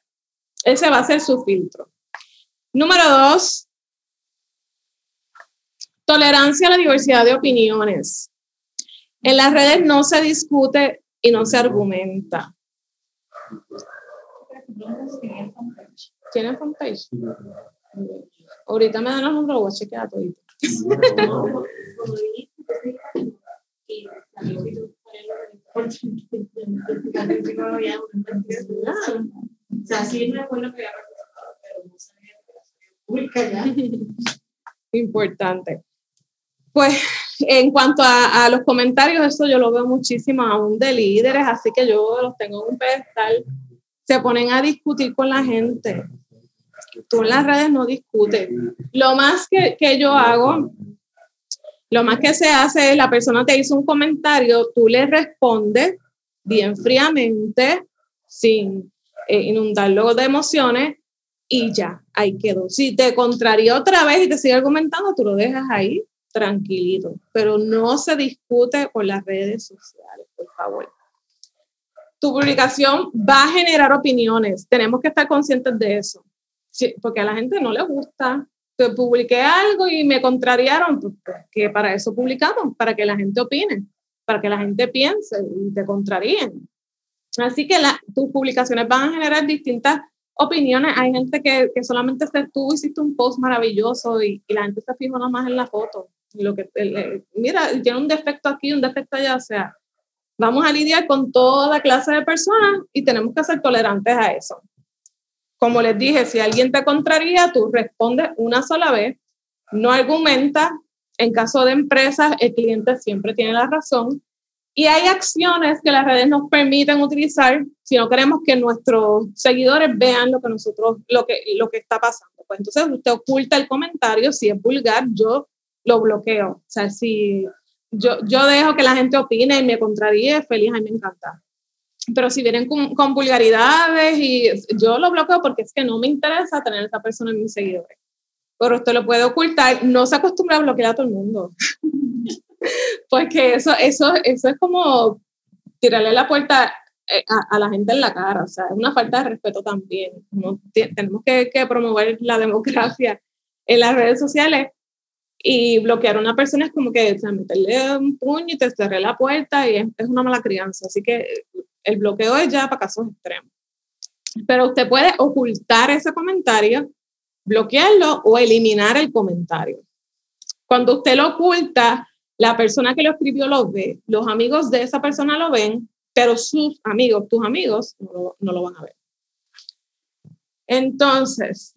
Ese va a ser su filtro. Número dos, Tolerancia a la diversidad de opiniones. En las redes no se discute y no se argumenta. ¿Tienen fanpage? Ahorita me dan los números, voy a chequear [LAUGHS] [LAUGHS] [LAUGHS] Importante. Pues en cuanto a, a, los comentarios, eso yo lo veo muchísimo aún de líderes, así que yo los tengo en un pedestal. Se ponen a discutir con la gente. Tú en las redes no discutes. Lo más que, que yo hago, lo más que se hace es la persona te hizo un comentario, tú le respondes bien fríamente, sin eh, inundarlo de emociones, y ya, ahí quedó. Si te contraría otra vez y te sigue argumentando, tú lo dejas ahí tranquilito, pero no se discute por las redes sociales, por favor. Tu publicación va a generar opiniones, tenemos que estar conscientes de eso, sí, porque a la gente no le gusta. Publiqué algo y me contrariaron, pues, pues, que para eso publicamos, para que la gente opine, para que la gente piense y te contraríen. Así que la, tus publicaciones van a generar distintas opiniones. Hay gente que, que solamente se, tú hiciste un post maravilloso y, y la gente se fija nada más en la foto lo que, mira, tiene un defecto aquí, un defecto allá, o sea, vamos a lidiar con toda clase de personas y tenemos que ser tolerantes a eso. Como les dije, si alguien te contraría, tú respondes una sola vez, no argumenta. En caso de empresas, el cliente siempre tiene la razón. Y hay acciones que las redes nos permiten utilizar si no queremos que nuestros seguidores vean lo que nosotros, lo que, lo que está pasando. Pues entonces usted oculta el comentario, si es vulgar, yo lo bloqueo. O sea, si yo, yo dejo que la gente opine y me contraríe, feliz, a mí me encanta. Pero si vienen con, con, vulgaridades y yo lo bloqueo porque es que no me interesa tener a esa persona en mis seguidores. Pero usted lo puede ocultar, no se acostumbra a bloquear a todo el mundo. [LAUGHS] porque eso, eso, eso es como tirarle la puerta eh, a, a, la gente en la cara, o sea, es una falta de respeto también. ¿no? Tenemos que, que promover la democracia en las redes sociales y bloquear a una persona es como que o sea, meterle un puño y te cerré la puerta y es, es, una mala crianza. Así que el bloqueo es ya para casos extremos. Pero usted puede ocultar ese comentario, bloquearlo o eliminar el comentario. Cuando usted lo oculta, la persona que lo escribió lo ve, los amigos de esa persona lo ven, pero sus amigos, tus amigos, no lo, no lo van a ver. Entonces,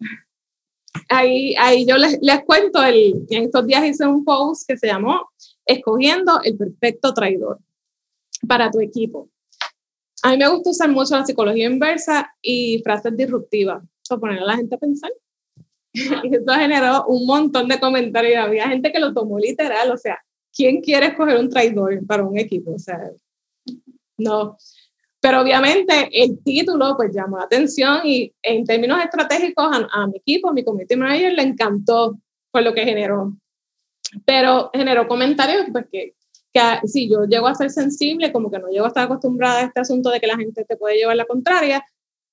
ahí, ahí yo les, les cuento, el, en estos días hice un post que se llamó Escogiendo el perfecto traidor para tu equipo. A mí me gusta usar mucho la psicología inversa y frases disruptivas para poner a la gente a pensar. [LAUGHS] Y eso generó un montón de comentarios. Había gente que lo tomó literal, o sea, ¿quién quiere escoger un traidor para un equipo? O sea, no. Pero obviamente el título pues llamó la atención y en términos estratégicos a, a mi equipo, a mi community manager le encantó por lo que generó. Pero generó comentarios pues que, que si yo llego a ser sensible, como que no llego a estar acostumbrada a este asunto de que la gente te puede llevar la contraria,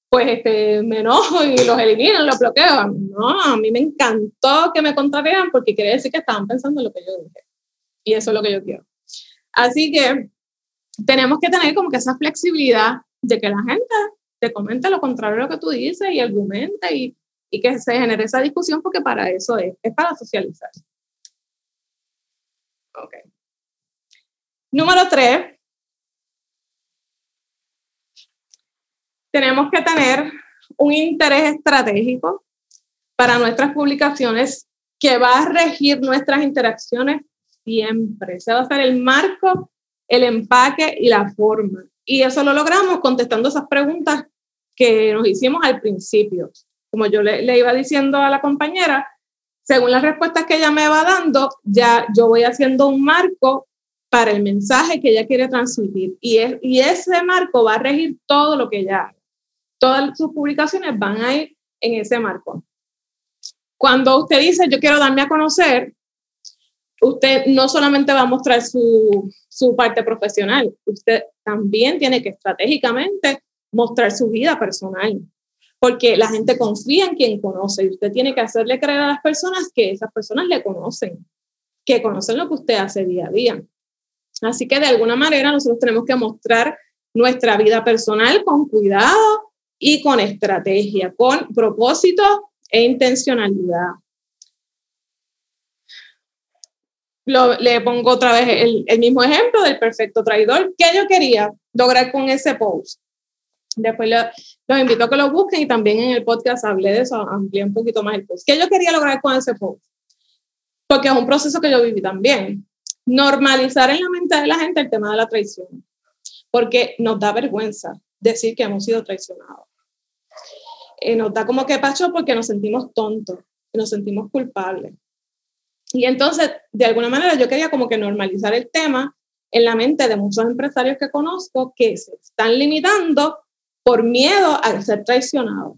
pues este, me enojo y los eliminan, los bloqueo. No, a mí me encantó que me contrarieran porque quiere decir que estaban pensando en lo que yo dije. Y eso es lo que yo quiero. Así que tenemos que tener como que esa flexibilidad de que la gente te comente lo contrario a lo que tú dices y argumente y, y que se genere esa discusión porque para eso es, es para socializar. Ok. Número tres, tenemos que tener un interés estratégico para nuestras publicaciones que va a regir nuestras interacciones siempre. Ese va a ser el marco, el empaque y la forma. Y eso lo logramos contestando esas preguntas que nos hicimos al principio. Como yo le, le, iba diciendo a la compañera, según las respuestas que ella me va dando, ya yo voy haciendo un marco para el mensaje que ella quiere transmitir. Y, es, y ese marco va a regir todo lo que ella haga. Todas sus publicaciones van a ir en ese marco. Cuando usted dice, yo quiero darme a conocer, usted no solamente va a mostrar su, su parte profesional, usted también tiene que estratégicamente mostrar su vida personal, porque la gente confía en quien conoce y usted tiene que hacerle creer a las personas que esas personas le conocen, que conocen lo que usted hace día a día. Así que de alguna manera nosotros tenemos que mostrar nuestra vida personal con cuidado y con estrategia, con propósito e intencionalidad le pongo otra vez el, el, mismo ejemplo del perfecto traidor. ¿Qué yo quería lograr con ese post? Después los invito a que lo busquen y también en el podcast hablé de eso, amplié un poquito más el post. ¿Qué yo quería lograr con ese post? Porque es un proceso que yo viví también. Normalizar en la mente de la gente el tema de la traición. Porque nos da vergüenza decir que hemos sido traicionados. Eh, nos da como que pacho porque nos sentimos tontos, nos sentimos culpables. Y entonces, de alguna manera, yo quería como que normalizar el tema en la mente de muchos empresarios que conozco que se están limitando por miedo a ser traicionados,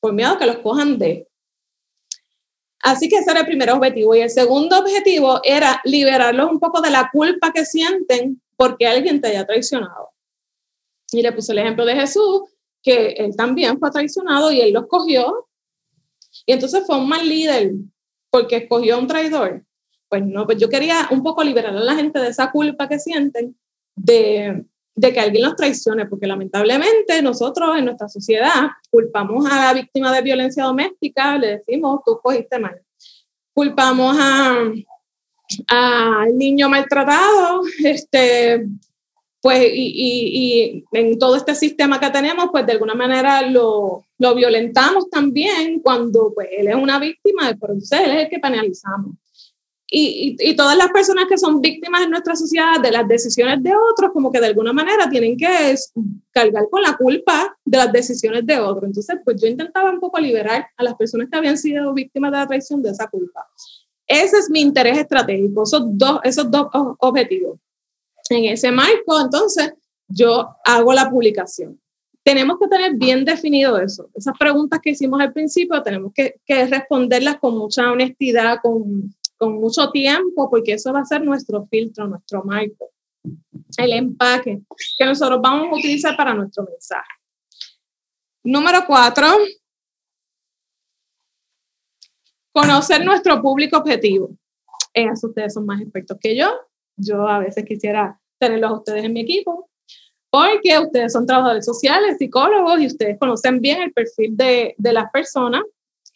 por miedo a que los cojan de. Así que ese era el primer objetivo. Y el segundo objetivo era liberarlos un poco de la culpa que sienten porque alguien te haya traicionado. Y le puse el ejemplo de Jesús, que él también fue traicionado y él los cogió. Y entonces fue un mal líder, porque escogió a un traidor. Pues no, pues yo quería un poco liberar a la gente de esa culpa que sienten de, de que alguien los traicione, porque lamentablemente nosotros en nuestra sociedad culpamos a la víctima de violencia doméstica, le decimos, tú cogiste mal. Culpamos a al niño maltratado, este, pues, y, y, y, en todo este sistema que tenemos, pues de alguna manera lo, lo violentamos también cuando pues él es una víctima, pero él es el que penalizamos. Y, y, todas las personas que son víctimas en nuestra sociedad de las decisiones de otros, como que de alguna manera tienen que cargar con la culpa de las decisiones de otros. Entonces, pues yo intentaba un poco liberar a las personas que habían sido víctimas de la traición de esa culpa. Ese es mi interés estratégico, esos dos, esos dos objetivos. En ese marco, entonces, yo hago la publicación. Tenemos que tener bien definido eso. Esas preguntas que hicimos al principio, tenemos que, que responderlas con mucha honestidad, con, con mucho tiempo, porque eso va a ser nuestro filtro, nuestro marco, el empaque que nosotros vamos a utilizar para nuestro mensaje. Número cuatro, conocer nuestro público objetivo. En ustedes son más expertos que yo. Yo a veces quisiera tenerlos a ustedes en mi equipo, porque ustedes son trabajadores sociales, psicólogos, y ustedes conocen bien el perfil de, de las personas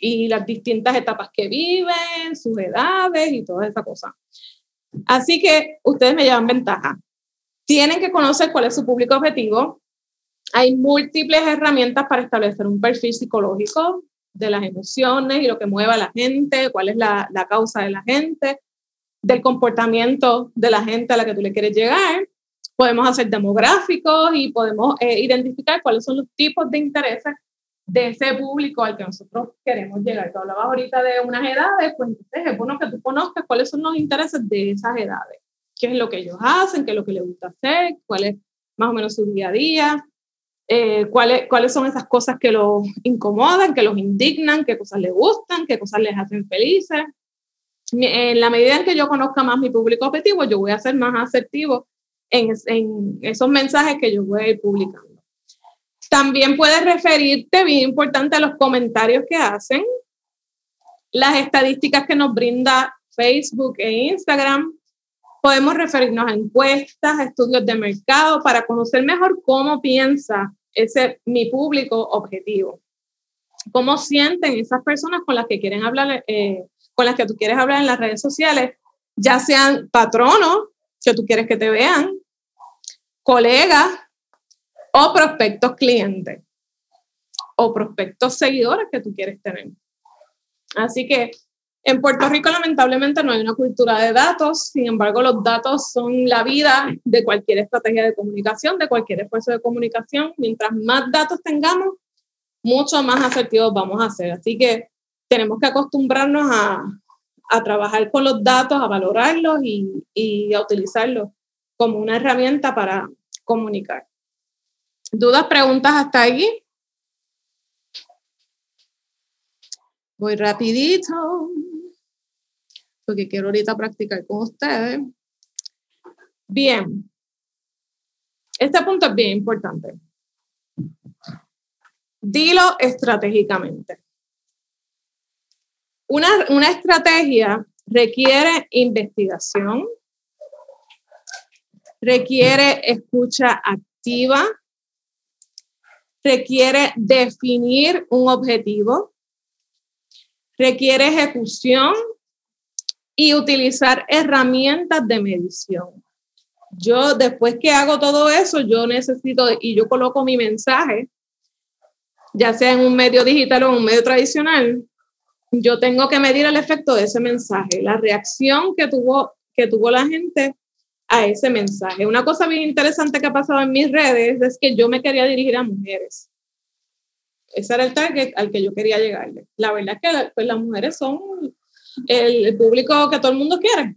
y las distintas etapas que viven, sus edades y todas esas cosas. Así que ustedes me llevan ventaja. Tienen que conocer cuál es su público objetivo. Hay múltiples herramientas para establecer un perfil psicológico de las emociones y lo que mueve a la gente, cuál es la, la causa de la gente, del comportamiento de la gente a la que tú le quieres llegar. podemos hacer demográficos y podemos eh, identificar cuáles son los tipos de intereses de ese público al que nosotros queremos llegar. Tú hablabas ahorita de unas edades, pues entonces es bueno que tú conozcas cuáles son los intereses de esas edades, qué es lo que ellos hacen, qué es lo que les gusta hacer, cuál es más o menos su día a día, eh, cuáles, cuáles son esas cosas que los incomodan, que los indignan, qué cosas les gustan, qué cosas les hacen felices. En la medida en que yo conozca más mi público objetivo, yo voy a ser más asertivo en, en esos mensajes que yo voy a ir publicando. También puedes referirte, bien importante, a los comentarios que hacen, las estadísticas que nos brinda Facebook e Instagram. Podemos referirnos a encuestas, estudios de mercado para conocer mejor cómo piensa ese mi público objetivo. Cómo sienten esas personas con las que quieren hablar, eh, con las que tú quieres hablar en las redes sociales, ya sean patronos que tú quieres que te vean, colegas o prospectos clientes o prospectos seguidores que tú quieres tener. Así que en Puerto Rico lamentablemente no hay una cultura de datos, sin embargo los datos son la vida de cualquier estrategia de comunicación, de cualquier esfuerzo de comunicación. Mientras más datos tengamos, mucho más asertivos vamos a ser. Así que tenemos que acostumbrarnos a, a trabajar con los datos, a valorarlos y, y a utilizarlos como una herramienta para comunicar. ¿Dudas, preguntas hasta aquí? Voy rapidito, porque quiero ahorita practicar con ustedes. Bien. Este punto es bien importante. Dilo estratégicamente. Una, una estrategia requiere investigación, requiere escucha activa, requiere definir un objetivo, requiere ejecución y utilizar herramientas de medición. Yo después que hago todo eso, yo necesito y yo coloco mi mensaje, ya sea en un medio digital o en un medio tradicional, yo tengo que medir el efecto de ese mensaje, la reacción que tuvo, que tuvo la gente a ese mensaje. Una cosa bien interesante que ha pasado en mis redes es que yo me quería dirigir a mujeres. Ese era el target al que yo quería llegarle. La verdad es que pues, las mujeres son el, público que todo el mundo quiere.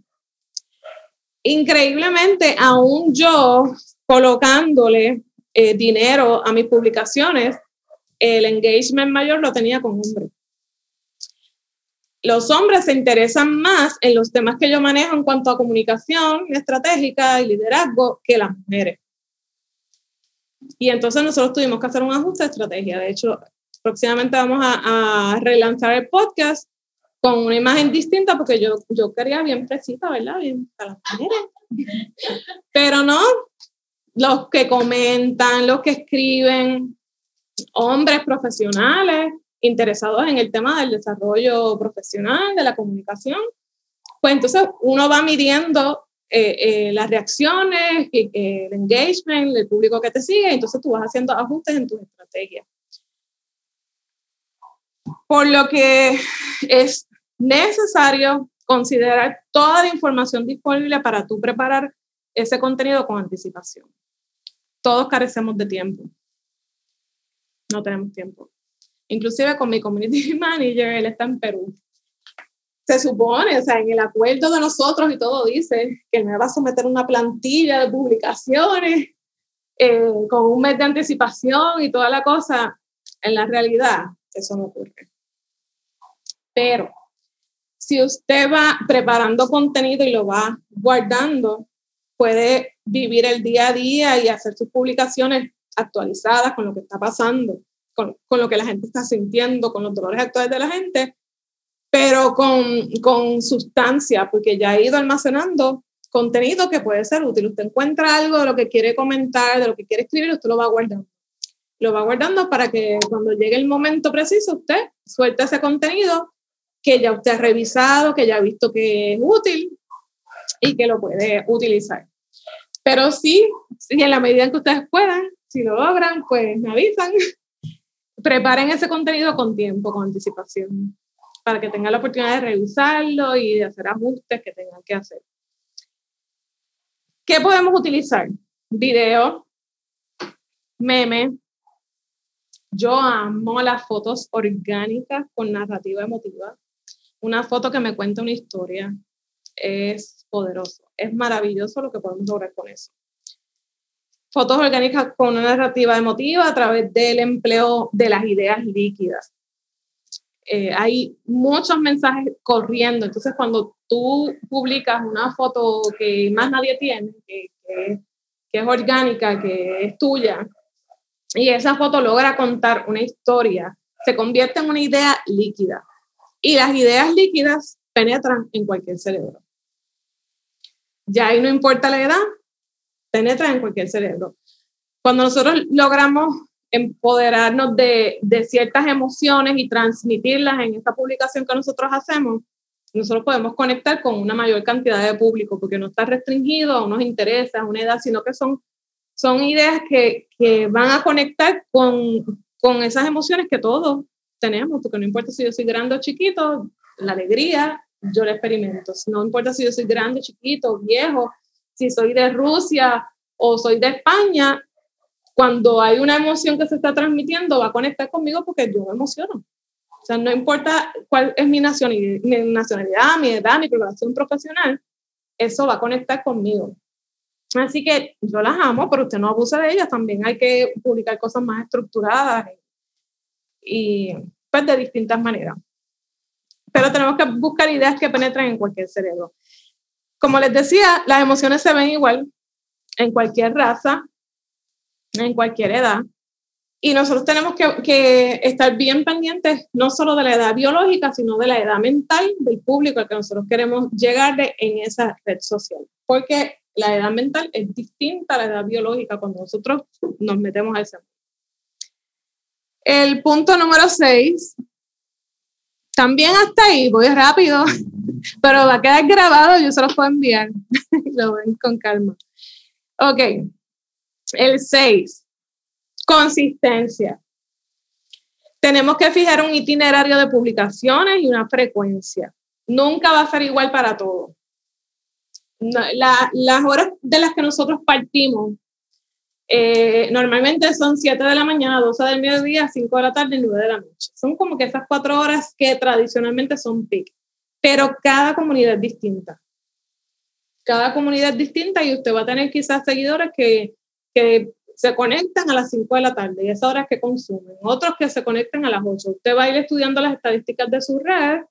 Increíblemente, aún yo colocándole eh, dinero a mis publicaciones, el engagement mayor lo tenía con hombres los hombres se interesan más en los temas que yo manejo en cuanto a comunicación estratégica y liderazgo que las mujeres. Y entonces nosotros tuvimos que hacer un ajuste de estrategia. De hecho, próximamente vamos a, relanzar el podcast con una imagen distinta porque yo, yo quería bien precisa, ¿verdad? Bien para las mujeres. Pero no, los que comentan, los que escriben, hombres profesionales, interesados en el tema del desarrollo profesional, de la comunicación, pues entonces uno va midiendo eh, eh, las reacciones, el engagement, el público que te sigue, entonces tú vas haciendo ajustes en tus estrategias. Por lo que es necesario considerar toda la información disponible para tú preparar ese contenido con anticipación. Todos carecemos de tiempo. No tenemos tiempo inclusive con mi community [LAUGHS] manager, él está en Perú. Se supone, o sea, en el acuerdo de nosotros y todo dice que me va a someter una plantilla de publicaciones eh, con un mes de anticipación y toda la cosa. En la realidad, eso no ocurre. Pero si usted va preparando contenido y lo va guardando, puede vivir el día a día y hacer sus publicaciones actualizadas con lo que está pasando con, con, lo que la gente está sintiendo, con los dolores actuales de la gente, pero con, con sustancia, porque ya ha ido almacenando contenido que puede ser útil. Usted encuentra algo de lo que quiere comentar, de lo que quiere escribir, usted lo va guardando. Lo va guardando para que cuando llegue el momento preciso, usted suelte ese contenido que ya usted ha revisado, que ya ha visto que es útil y que lo puede utilizar. Pero sí, sí en la medida en que ustedes puedan, si lo logran, pues me avisan preparen ese contenido con tiempo, con anticipación, para que tengan la oportunidad de revisarlo y de hacer ajustes que tengan que hacer. ¿Qué podemos utilizar? video, meme. Yo amo las fotos orgánicas con narrativa emotiva. Una foto que me cuenta una historia es poderoso. Es maravilloso lo que podemos lograr con eso. Fotos orgánicas con una narrativa emotiva a través del empleo de las ideas líquidas. Eh, hay muchos mensajes corriendo. Entonces, cuando tú publicas una foto que más nadie tiene, que, que, es orgánica, que es tuya, y esa foto logra contar una historia, se convierte en una idea líquida. Y las ideas líquidas penetran en cualquier cerebro. Ya ahí no importa la edad, penetran en cualquier cerebro. Cuando nosotros logramos empoderarnos de, de, ciertas emociones y transmitirlas en esta publicación que nosotros hacemos, nosotros podemos conectar con una mayor cantidad de público, porque no está restringido a unos intereses, a una edad, sino que son, son ideas que, que van a conectar con, con esas emociones que todos tenemos, porque no importa si yo soy grande o chiquito, la alegría yo la experimento. No importa si yo soy grande, chiquito, viejo, si soy de Rusia o soy de España, cuando hay una emoción que se está transmitiendo, va a conectar conmigo porque yo me emociono. O sea, no importa cuál es mi nacionalidad, mi, nacionalidad, mi edad, mi preparación profesional, eso va a conectar conmigo. Así que yo las amo, pero usted no abuse de ellas. También hay que publicar cosas más estructuradas y pues de distintas maneras. Pero tenemos que buscar ideas que penetren en cualquier cerebro. Como les decía, las emociones se ven igual en cualquier raza, en cualquier edad. Y nosotros tenemos que, que, estar bien pendientes no solo de la edad biológica, sino de la edad mental del público al que nosotros queremos llegar de, en esa red social. Porque la edad mental es distinta a la edad biológica cuando nosotros nos metemos a ese El punto número 6, también hasta ahí, voy rápido, [LAUGHS] pero va a quedar grabado, yo se los puedo enviar, [LAUGHS] lo ven con calma. Ok, el 6, consistencia. Tenemos que fijar un itinerario de publicaciones y una frecuencia. Nunca va a ser igual para todos. las horas de las que nosotros partimos eh, normalmente son 7 de la mañana, 12 del mediodía, 5 de la tarde, 9 de la noche. Son como que esas cuatro horas que tradicionalmente son peak. Pero cada comunidad es distinta. Cada comunidad es distinta y usted va a tener quizás seguidores que que se conectan a las 5 de la tarde y esas horas que consumen, otros que se conectan a las 8. Usted va a ir estudiando las estadísticas de su red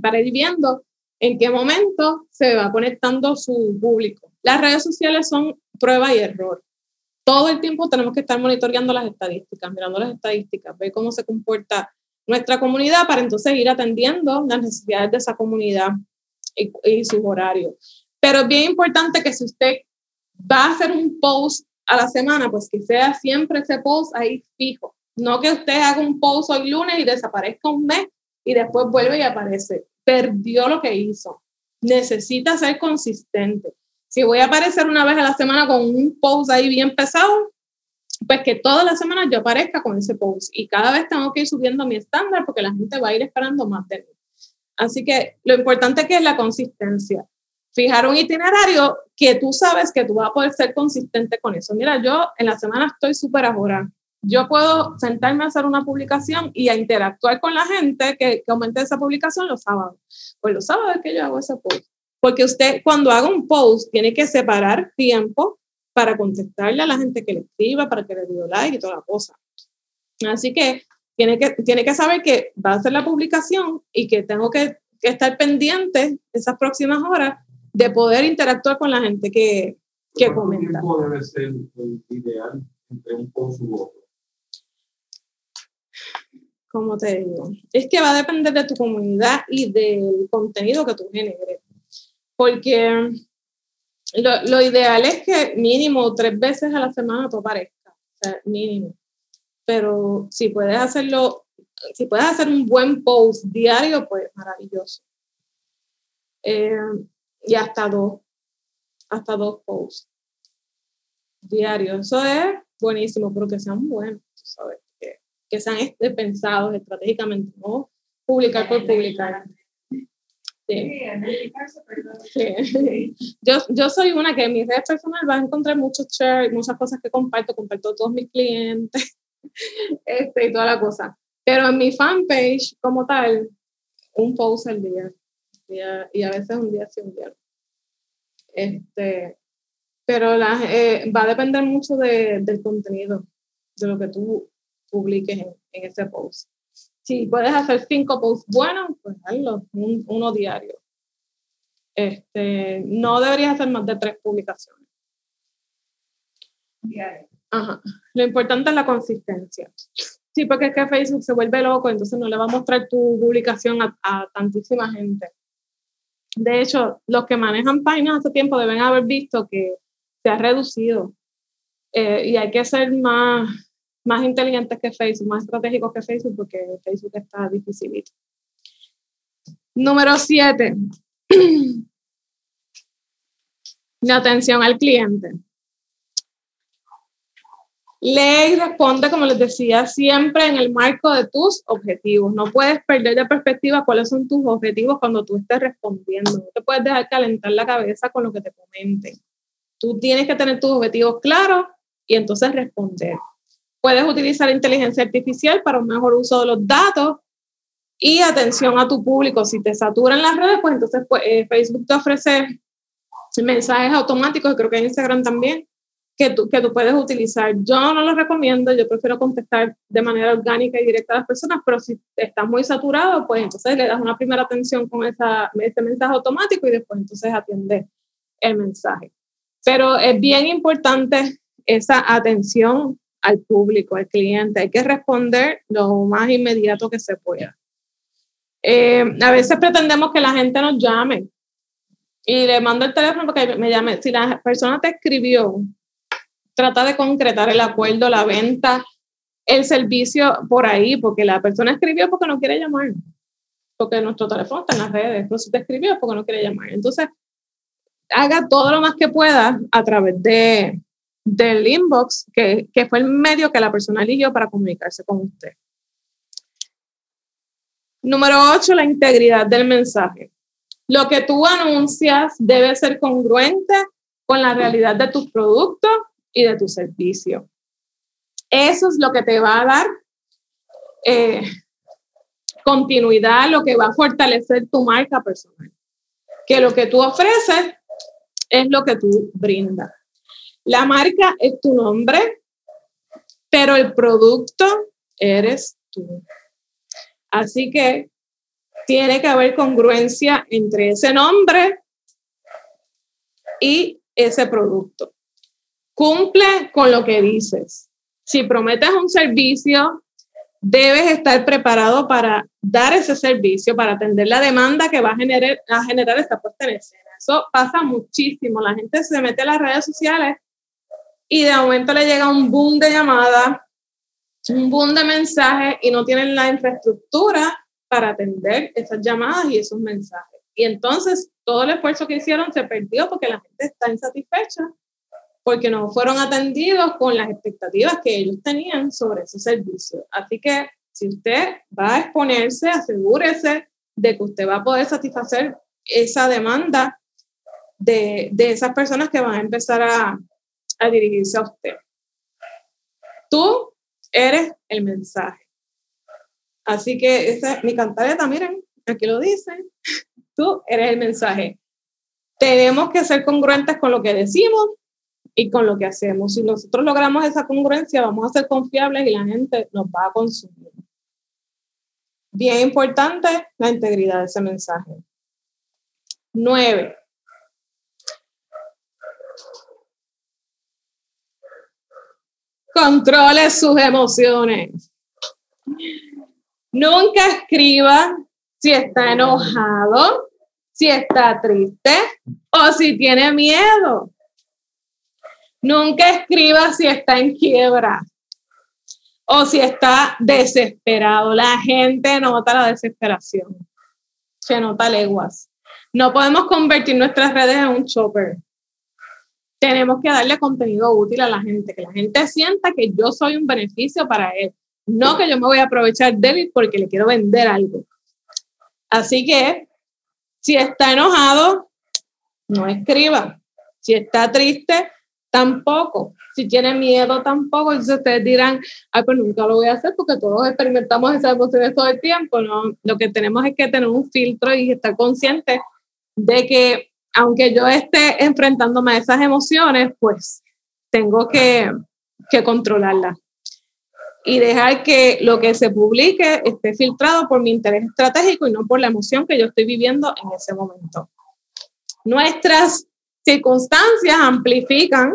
para ir viendo en qué momento se va conectando su público. Las redes sociales son prueba y error. Todo el tiempo tenemos que estar monitoreando las estadísticas, mirando las estadísticas, ver cómo se comporta nuestra comunidad para entonces ir atendiendo las necesidades de esa comunidad y, y sus horarios. Pero es bien importante que si usted va a hacer un post a la semana, pues que sea siempre ese post ahí fijo. No que usted haga un post hoy lunes y desaparezca un mes y después vuelve y aparece. Perdió lo que hizo. Necesita ser consistente. Si voy a aparecer una vez a la semana con un post ahí bien pesado, pues que todas las semanas yo aparezca con ese post y cada vez tengo que ir subiendo mi estándar porque la gente va a ir esperando más de mí. Así que lo importante que es la consistencia fijar un itinerario que tú sabes que tú vas a poder ser consistente con eso. Mira, yo en la semana estoy súper ahora. Yo puedo sentarme a hacer una publicación y a interactuar con la gente que, que aumente esa publicación los sábados. Pues los sábados es que yo hago ese post. Porque usted cuando haga un post tiene que separar tiempo para contestarle a la gente que le escriba, para que le dio like y toda la cosa. Así que tiene que, tiene que saber que va a hacer la publicación y que tengo que, que estar pendiente esas próximas horas de poder interactuar con la gente que, que comenta. ¿Cuánto debe ser el ideal entre un post u otro? Como te digo, es que va a depender de tu comunidad y del contenido que tú generes. Porque lo, lo ideal es que mínimo tres veces a la semana tú aparezcas, o sea, mínimo. Pero si puedes hacerlo, si puedes hacer un buen post diario, pues maravilloso. Eh, y hasta dos, hasta dos posts diarios. Eso es buenísimo, pero que sean buenos, ¿sabes? Que, que sean este, pensados estratégicamente, no publicar por publicar. Sí. Yo, yo soy una que en mis redes personales vas a encontrar muchos shares, muchas cosas que comparto, comparto todos mis clientes [LAUGHS] este, y toda la cosa. Pero en mi fanpage, como tal, un post al día. y a veces un día sí, un día. Este, pero la, eh, va a depender mucho de- del contenido, de lo que tú publiques en, en ese post. Si puedes hacer cinco posts buenos, pues hazlo, un- uno diario. Este, no deberías hacer más de tres publicaciones. Diario. Ajá. Lo importante es la consistencia. Sí, porque es que Facebook se vuelve loco, entonces no le va a mostrar tu publicación a, a tantísima gente. De hecho, los que manejan páginas hace tiempo deben haber visto que se ha reducido Eh, y hay que ser más, más inteligentes que Facebook, más estratégicos que Facebook, porque Facebook está dificilito. Número siete. [CLEARS THROAT] La atención al cliente. Lee y responde, como les decía, siempre en el marco de tus objetivos. No puedes perder de perspectiva cuáles son tus objetivos cuando tú estés respondiendo. No te puedes dejar calentar la cabeza con lo que te comenten. Tú tienes que tener tus objetivos claros y entonces responder. Puedes utilizar inteligencia artificial para un mejor uso de los datos y atención a tu público. Si te saturan las redes, pues entonces pues, eh, Facebook te ofrece mensajes automáticos, creo que en Instagram también, que tú, que tú puedes utilizar. Yo no lo recomiendo, yo prefiero contestar de manera orgánica y directa a las personas, pero si estás muy saturado, pues entonces le das una primera atención con esa, ese mensaje automático y después entonces atiende el mensaje. Pero es bien importante esa atención al público, al cliente. Hay que responder lo más inmediato que se pueda. Eh, a veces pretendemos que la gente nos llame y le mando el teléfono porque me llame. Si la persona te escribió, trata de concretar el acuerdo, la venta, el servicio por ahí, porque la persona escribió porque no quiere llamar, porque nuestro teléfono está en las redes, no se te escribió porque no quiere llamar. Entonces, haga todo lo más que pueda a través de, del inbox, que, que fue el medio que la persona eligió para comunicarse con usted. Número 8, la integridad del mensaje. Lo que tú anuncias debe ser congruente con la realidad de tus productos y de tu servicio. Eso es lo que te va a dar eh, continuidad, lo que va a fortalecer tu marca personal. Que lo que tú ofreces es lo que tú brindas. La marca es tu nombre, pero el producto eres tú. Así que tiene que haber congruencia entre ese nombre y ese producto. Cumple con lo que dices. Si prometes un servicio, debes estar preparado para dar ese servicio, para atender la demanda que va a generar, a esta puesta en escena. Eso pasa muchísimo. La gente se mete en las redes sociales y de momento le llega un boom de llamadas, un boom de mensajes y no tienen la infraestructura para atender esas llamadas y esos mensajes. Y entonces todo el esfuerzo que hicieron se perdió porque la gente está insatisfecha porque no fueron atendidos con las expectativas que ellos tenían sobre ese servicio. Así que si usted va a exponerse, asegúrese de que usted va a poder satisfacer esa demanda de, de esas personas que van a empezar a, a dirigirse a usted. Tú eres el mensaje. Así que esa es mi cantareta, miren, aquí lo dice. Tú eres el mensaje. Tenemos que ser congruentes con lo que decimos y con lo que hacemos. Si nosotros logramos esa congruencia, vamos a ser confiables y la gente nos va a consumir. Bien importante la integridad de ese mensaje. Nueve. Controle sus emociones. Nunca escriba si está enojado, si está triste o si tiene miedo. Nunca escriba si está en quiebra o si está desesperado. La gente nota la desesperación. Se nota leguas. No podemos convertir nuestras redes en un chopper. Tenemos que darle contenido útil a la gente, que la gente sienta que yo soy un beneficio para él, no que yo me voy a aprovechar de él porque le quiero vender algo. Así que Si está enojado, no escriba. Si está triste, tampoco. Si tiene miedo, tampoco. Entonces ustedes dirán, ay, pues nunca lo voy a hacer porque todos experimentamos esas emociones todo el tiempo. ¿no? Lo que tenemos es que tener un filtro y estar consciente de que aunque yo esté enfrentándome a esas emociones, pues tengo que, que controlarlas y dejar que lo que se publique esté filtrado por mi interés estratégico y no por la emoción que yo estoy viviendo en ese momento. Nuestras circunstancias amplifican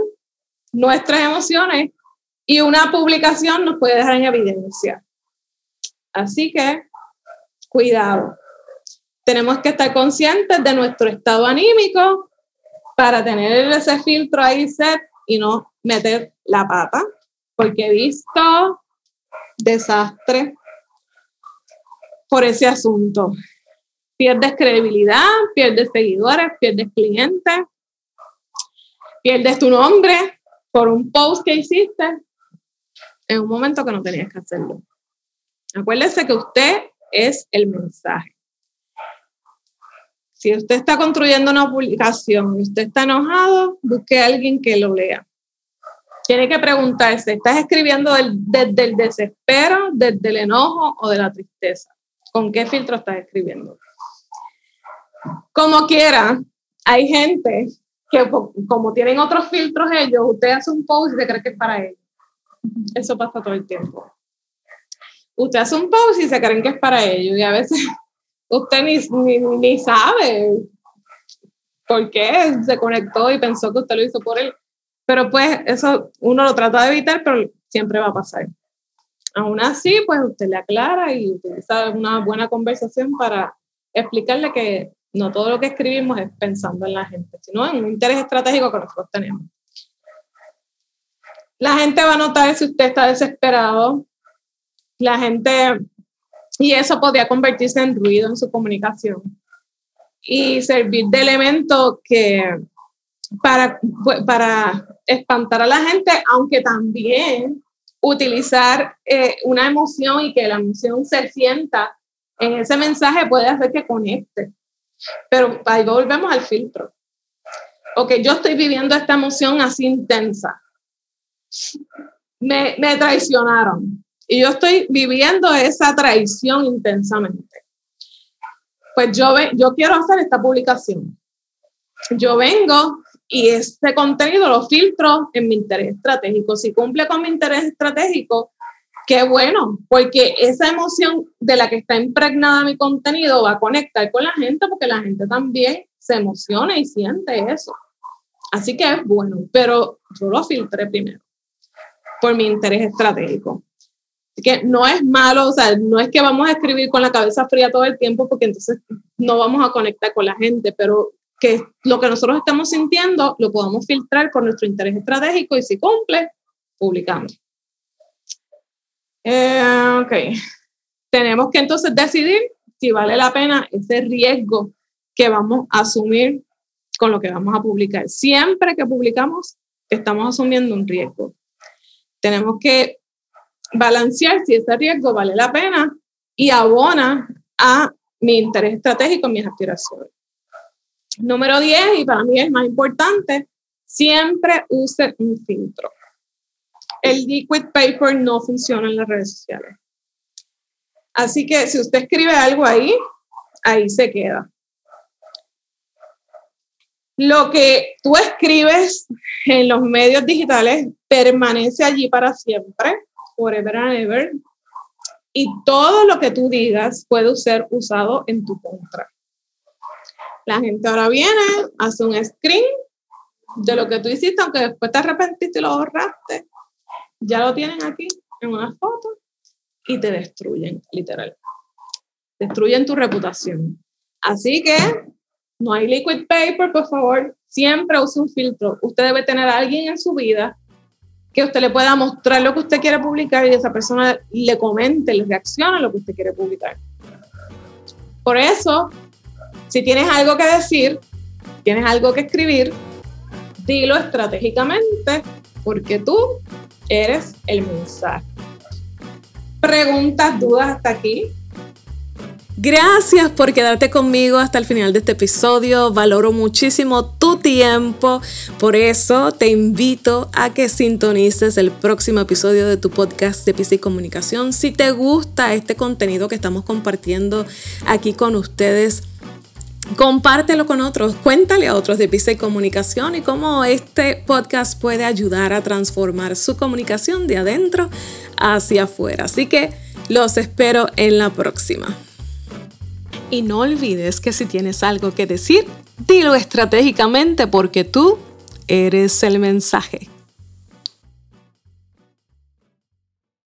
nuestras emociones y una publicación nos puede dejar en evidencia. Así que, cuidado. Tenemos que estar conscientes de nuestro estado anímico para tener ese filtro ahí set y no meter la pata, porque he visto desastre por ese asunto. Pierdes credibilidad, pierdes seguidores, pierdes clientes, pierdes tu nombre por un post que hiciste en un momento que no tenías que hacerlo. Acuérdese que usted es el mensaje. Si usted está construyendo una publicación y usted está enojado, busque a alguien que lo lea tiene que preguntarse, ¿estás escribiendo desde el desespero, desde el enojo o de la tristeza? ¿Con qué filtro estás escribiendo? Como quiera, hay gente que como tienen otros filtros ellos, usted hace un post y se cree que es para ellos. Eso pasa todo el tiempo. Usted hace un post y se creen que es para ellos y a veces usted ni, ni, ni sabe por qué se conectó y pensó que usted lo hizo por él pero pues eso uno lo trata de evitar, pero siempre va a pasar. Aún así, pues usted le aclara y utiliza una buena conversación para explicarle que no todo lo que escribimos es pensando en la gente, sino en un interés estratégico que nosotros tenemos. La gente va a notar si usted está desesperado. La gente, y eso podría convertirse en ruido en su comunicación y servir de elemento que para, para espantar a la gente, aunque también utilizar eh, una emoción y que la emoción se sienta en ese mensaje puede hacer que conecte. Pero ahí volvemos al filtro. Ok, yo estoy viviendo esta emoción así intensa. Me, me traicionaron y yo estoy viviendo esa traición intensamente. Pues yo, yo quiero hacer esta publicación. Yo vengo y ese contenido lo filtro en mi interés estratégico. Si cumple con mi interés estratégico, qué bueno, porque esa emoción de la que está impregnada mi contenido va a conectar con la gente porque la gente también se emociona y siente eso. Así que es bueno, pero yo lo filtré primero por mi interés estratégico. Que no es malo, o sea, no es que vamos a escribir con la cabeza fría todo el tiempo porque entonces no vamos a conectar con la gente, pero que lo que nosotros estamos sintiendo lo podamos filtrar por nuestro interés estratégico y si cumple, publicamos. Eh, ok. Tenemos que entonces decidir si vale la pena ese riesgo que vamos a asumir con lo que vamos a publicar. Siempre que publicamos, estamos asumiendo un riesgo. Tenemos que balancear si ese riesgo vale la pena y abona a mi interés estratégico, mis aspiraciones. Número 10, y para mí es más importante, siempre use un filtro. El liquid paper no funciona en las redes sociales. Así que si usted escribe algo ahí, ahí se queda. Lo que tú escribes en los medios digitales permanece allí para siempre, forever and ever, y todo lo que tú digas puede ser usado en tu contra. La gente ahora viene, hace un screen de lo que tú hiciste, aunque después te arrepentiste y lo borraste. Ya lo tienen aquí en una foto y te destruyen, literal. Destruyen tu reputación. Así que no hay liquid paper, por favor, siempre use un filtro. Usted debe tener a alguien en su vida que usted le pueda mostrar lo que usted quiere publicar y esa persona le comente, le reaccione a lo que usted quiere publicar. Por eso, si tienes algo que decir, tienes algo que escribir, dilo estratégicamente porque tú eres el mensaje. Preguntas, dudas hasta aquí. Gracias por quedarte conmigo hasta el final de este episodio. Valoro muchísimo tu tiempo. Por eso te invito a que sintonices el próximo episodio de tu podcast de y Comunicación. Si te gusta este contenido que estamos compartiendo aquí con ustedes, compártelo con otros, cuéntale a otros de Pisa y Comunicación y cómo este podcast puede ayudar a transformar su comunicación de adentro hacia afuera. Así que los espero en la próxima. Y no olvides que si tienes algo que decir, dilo estratégicamente porque tú eres el mensaje.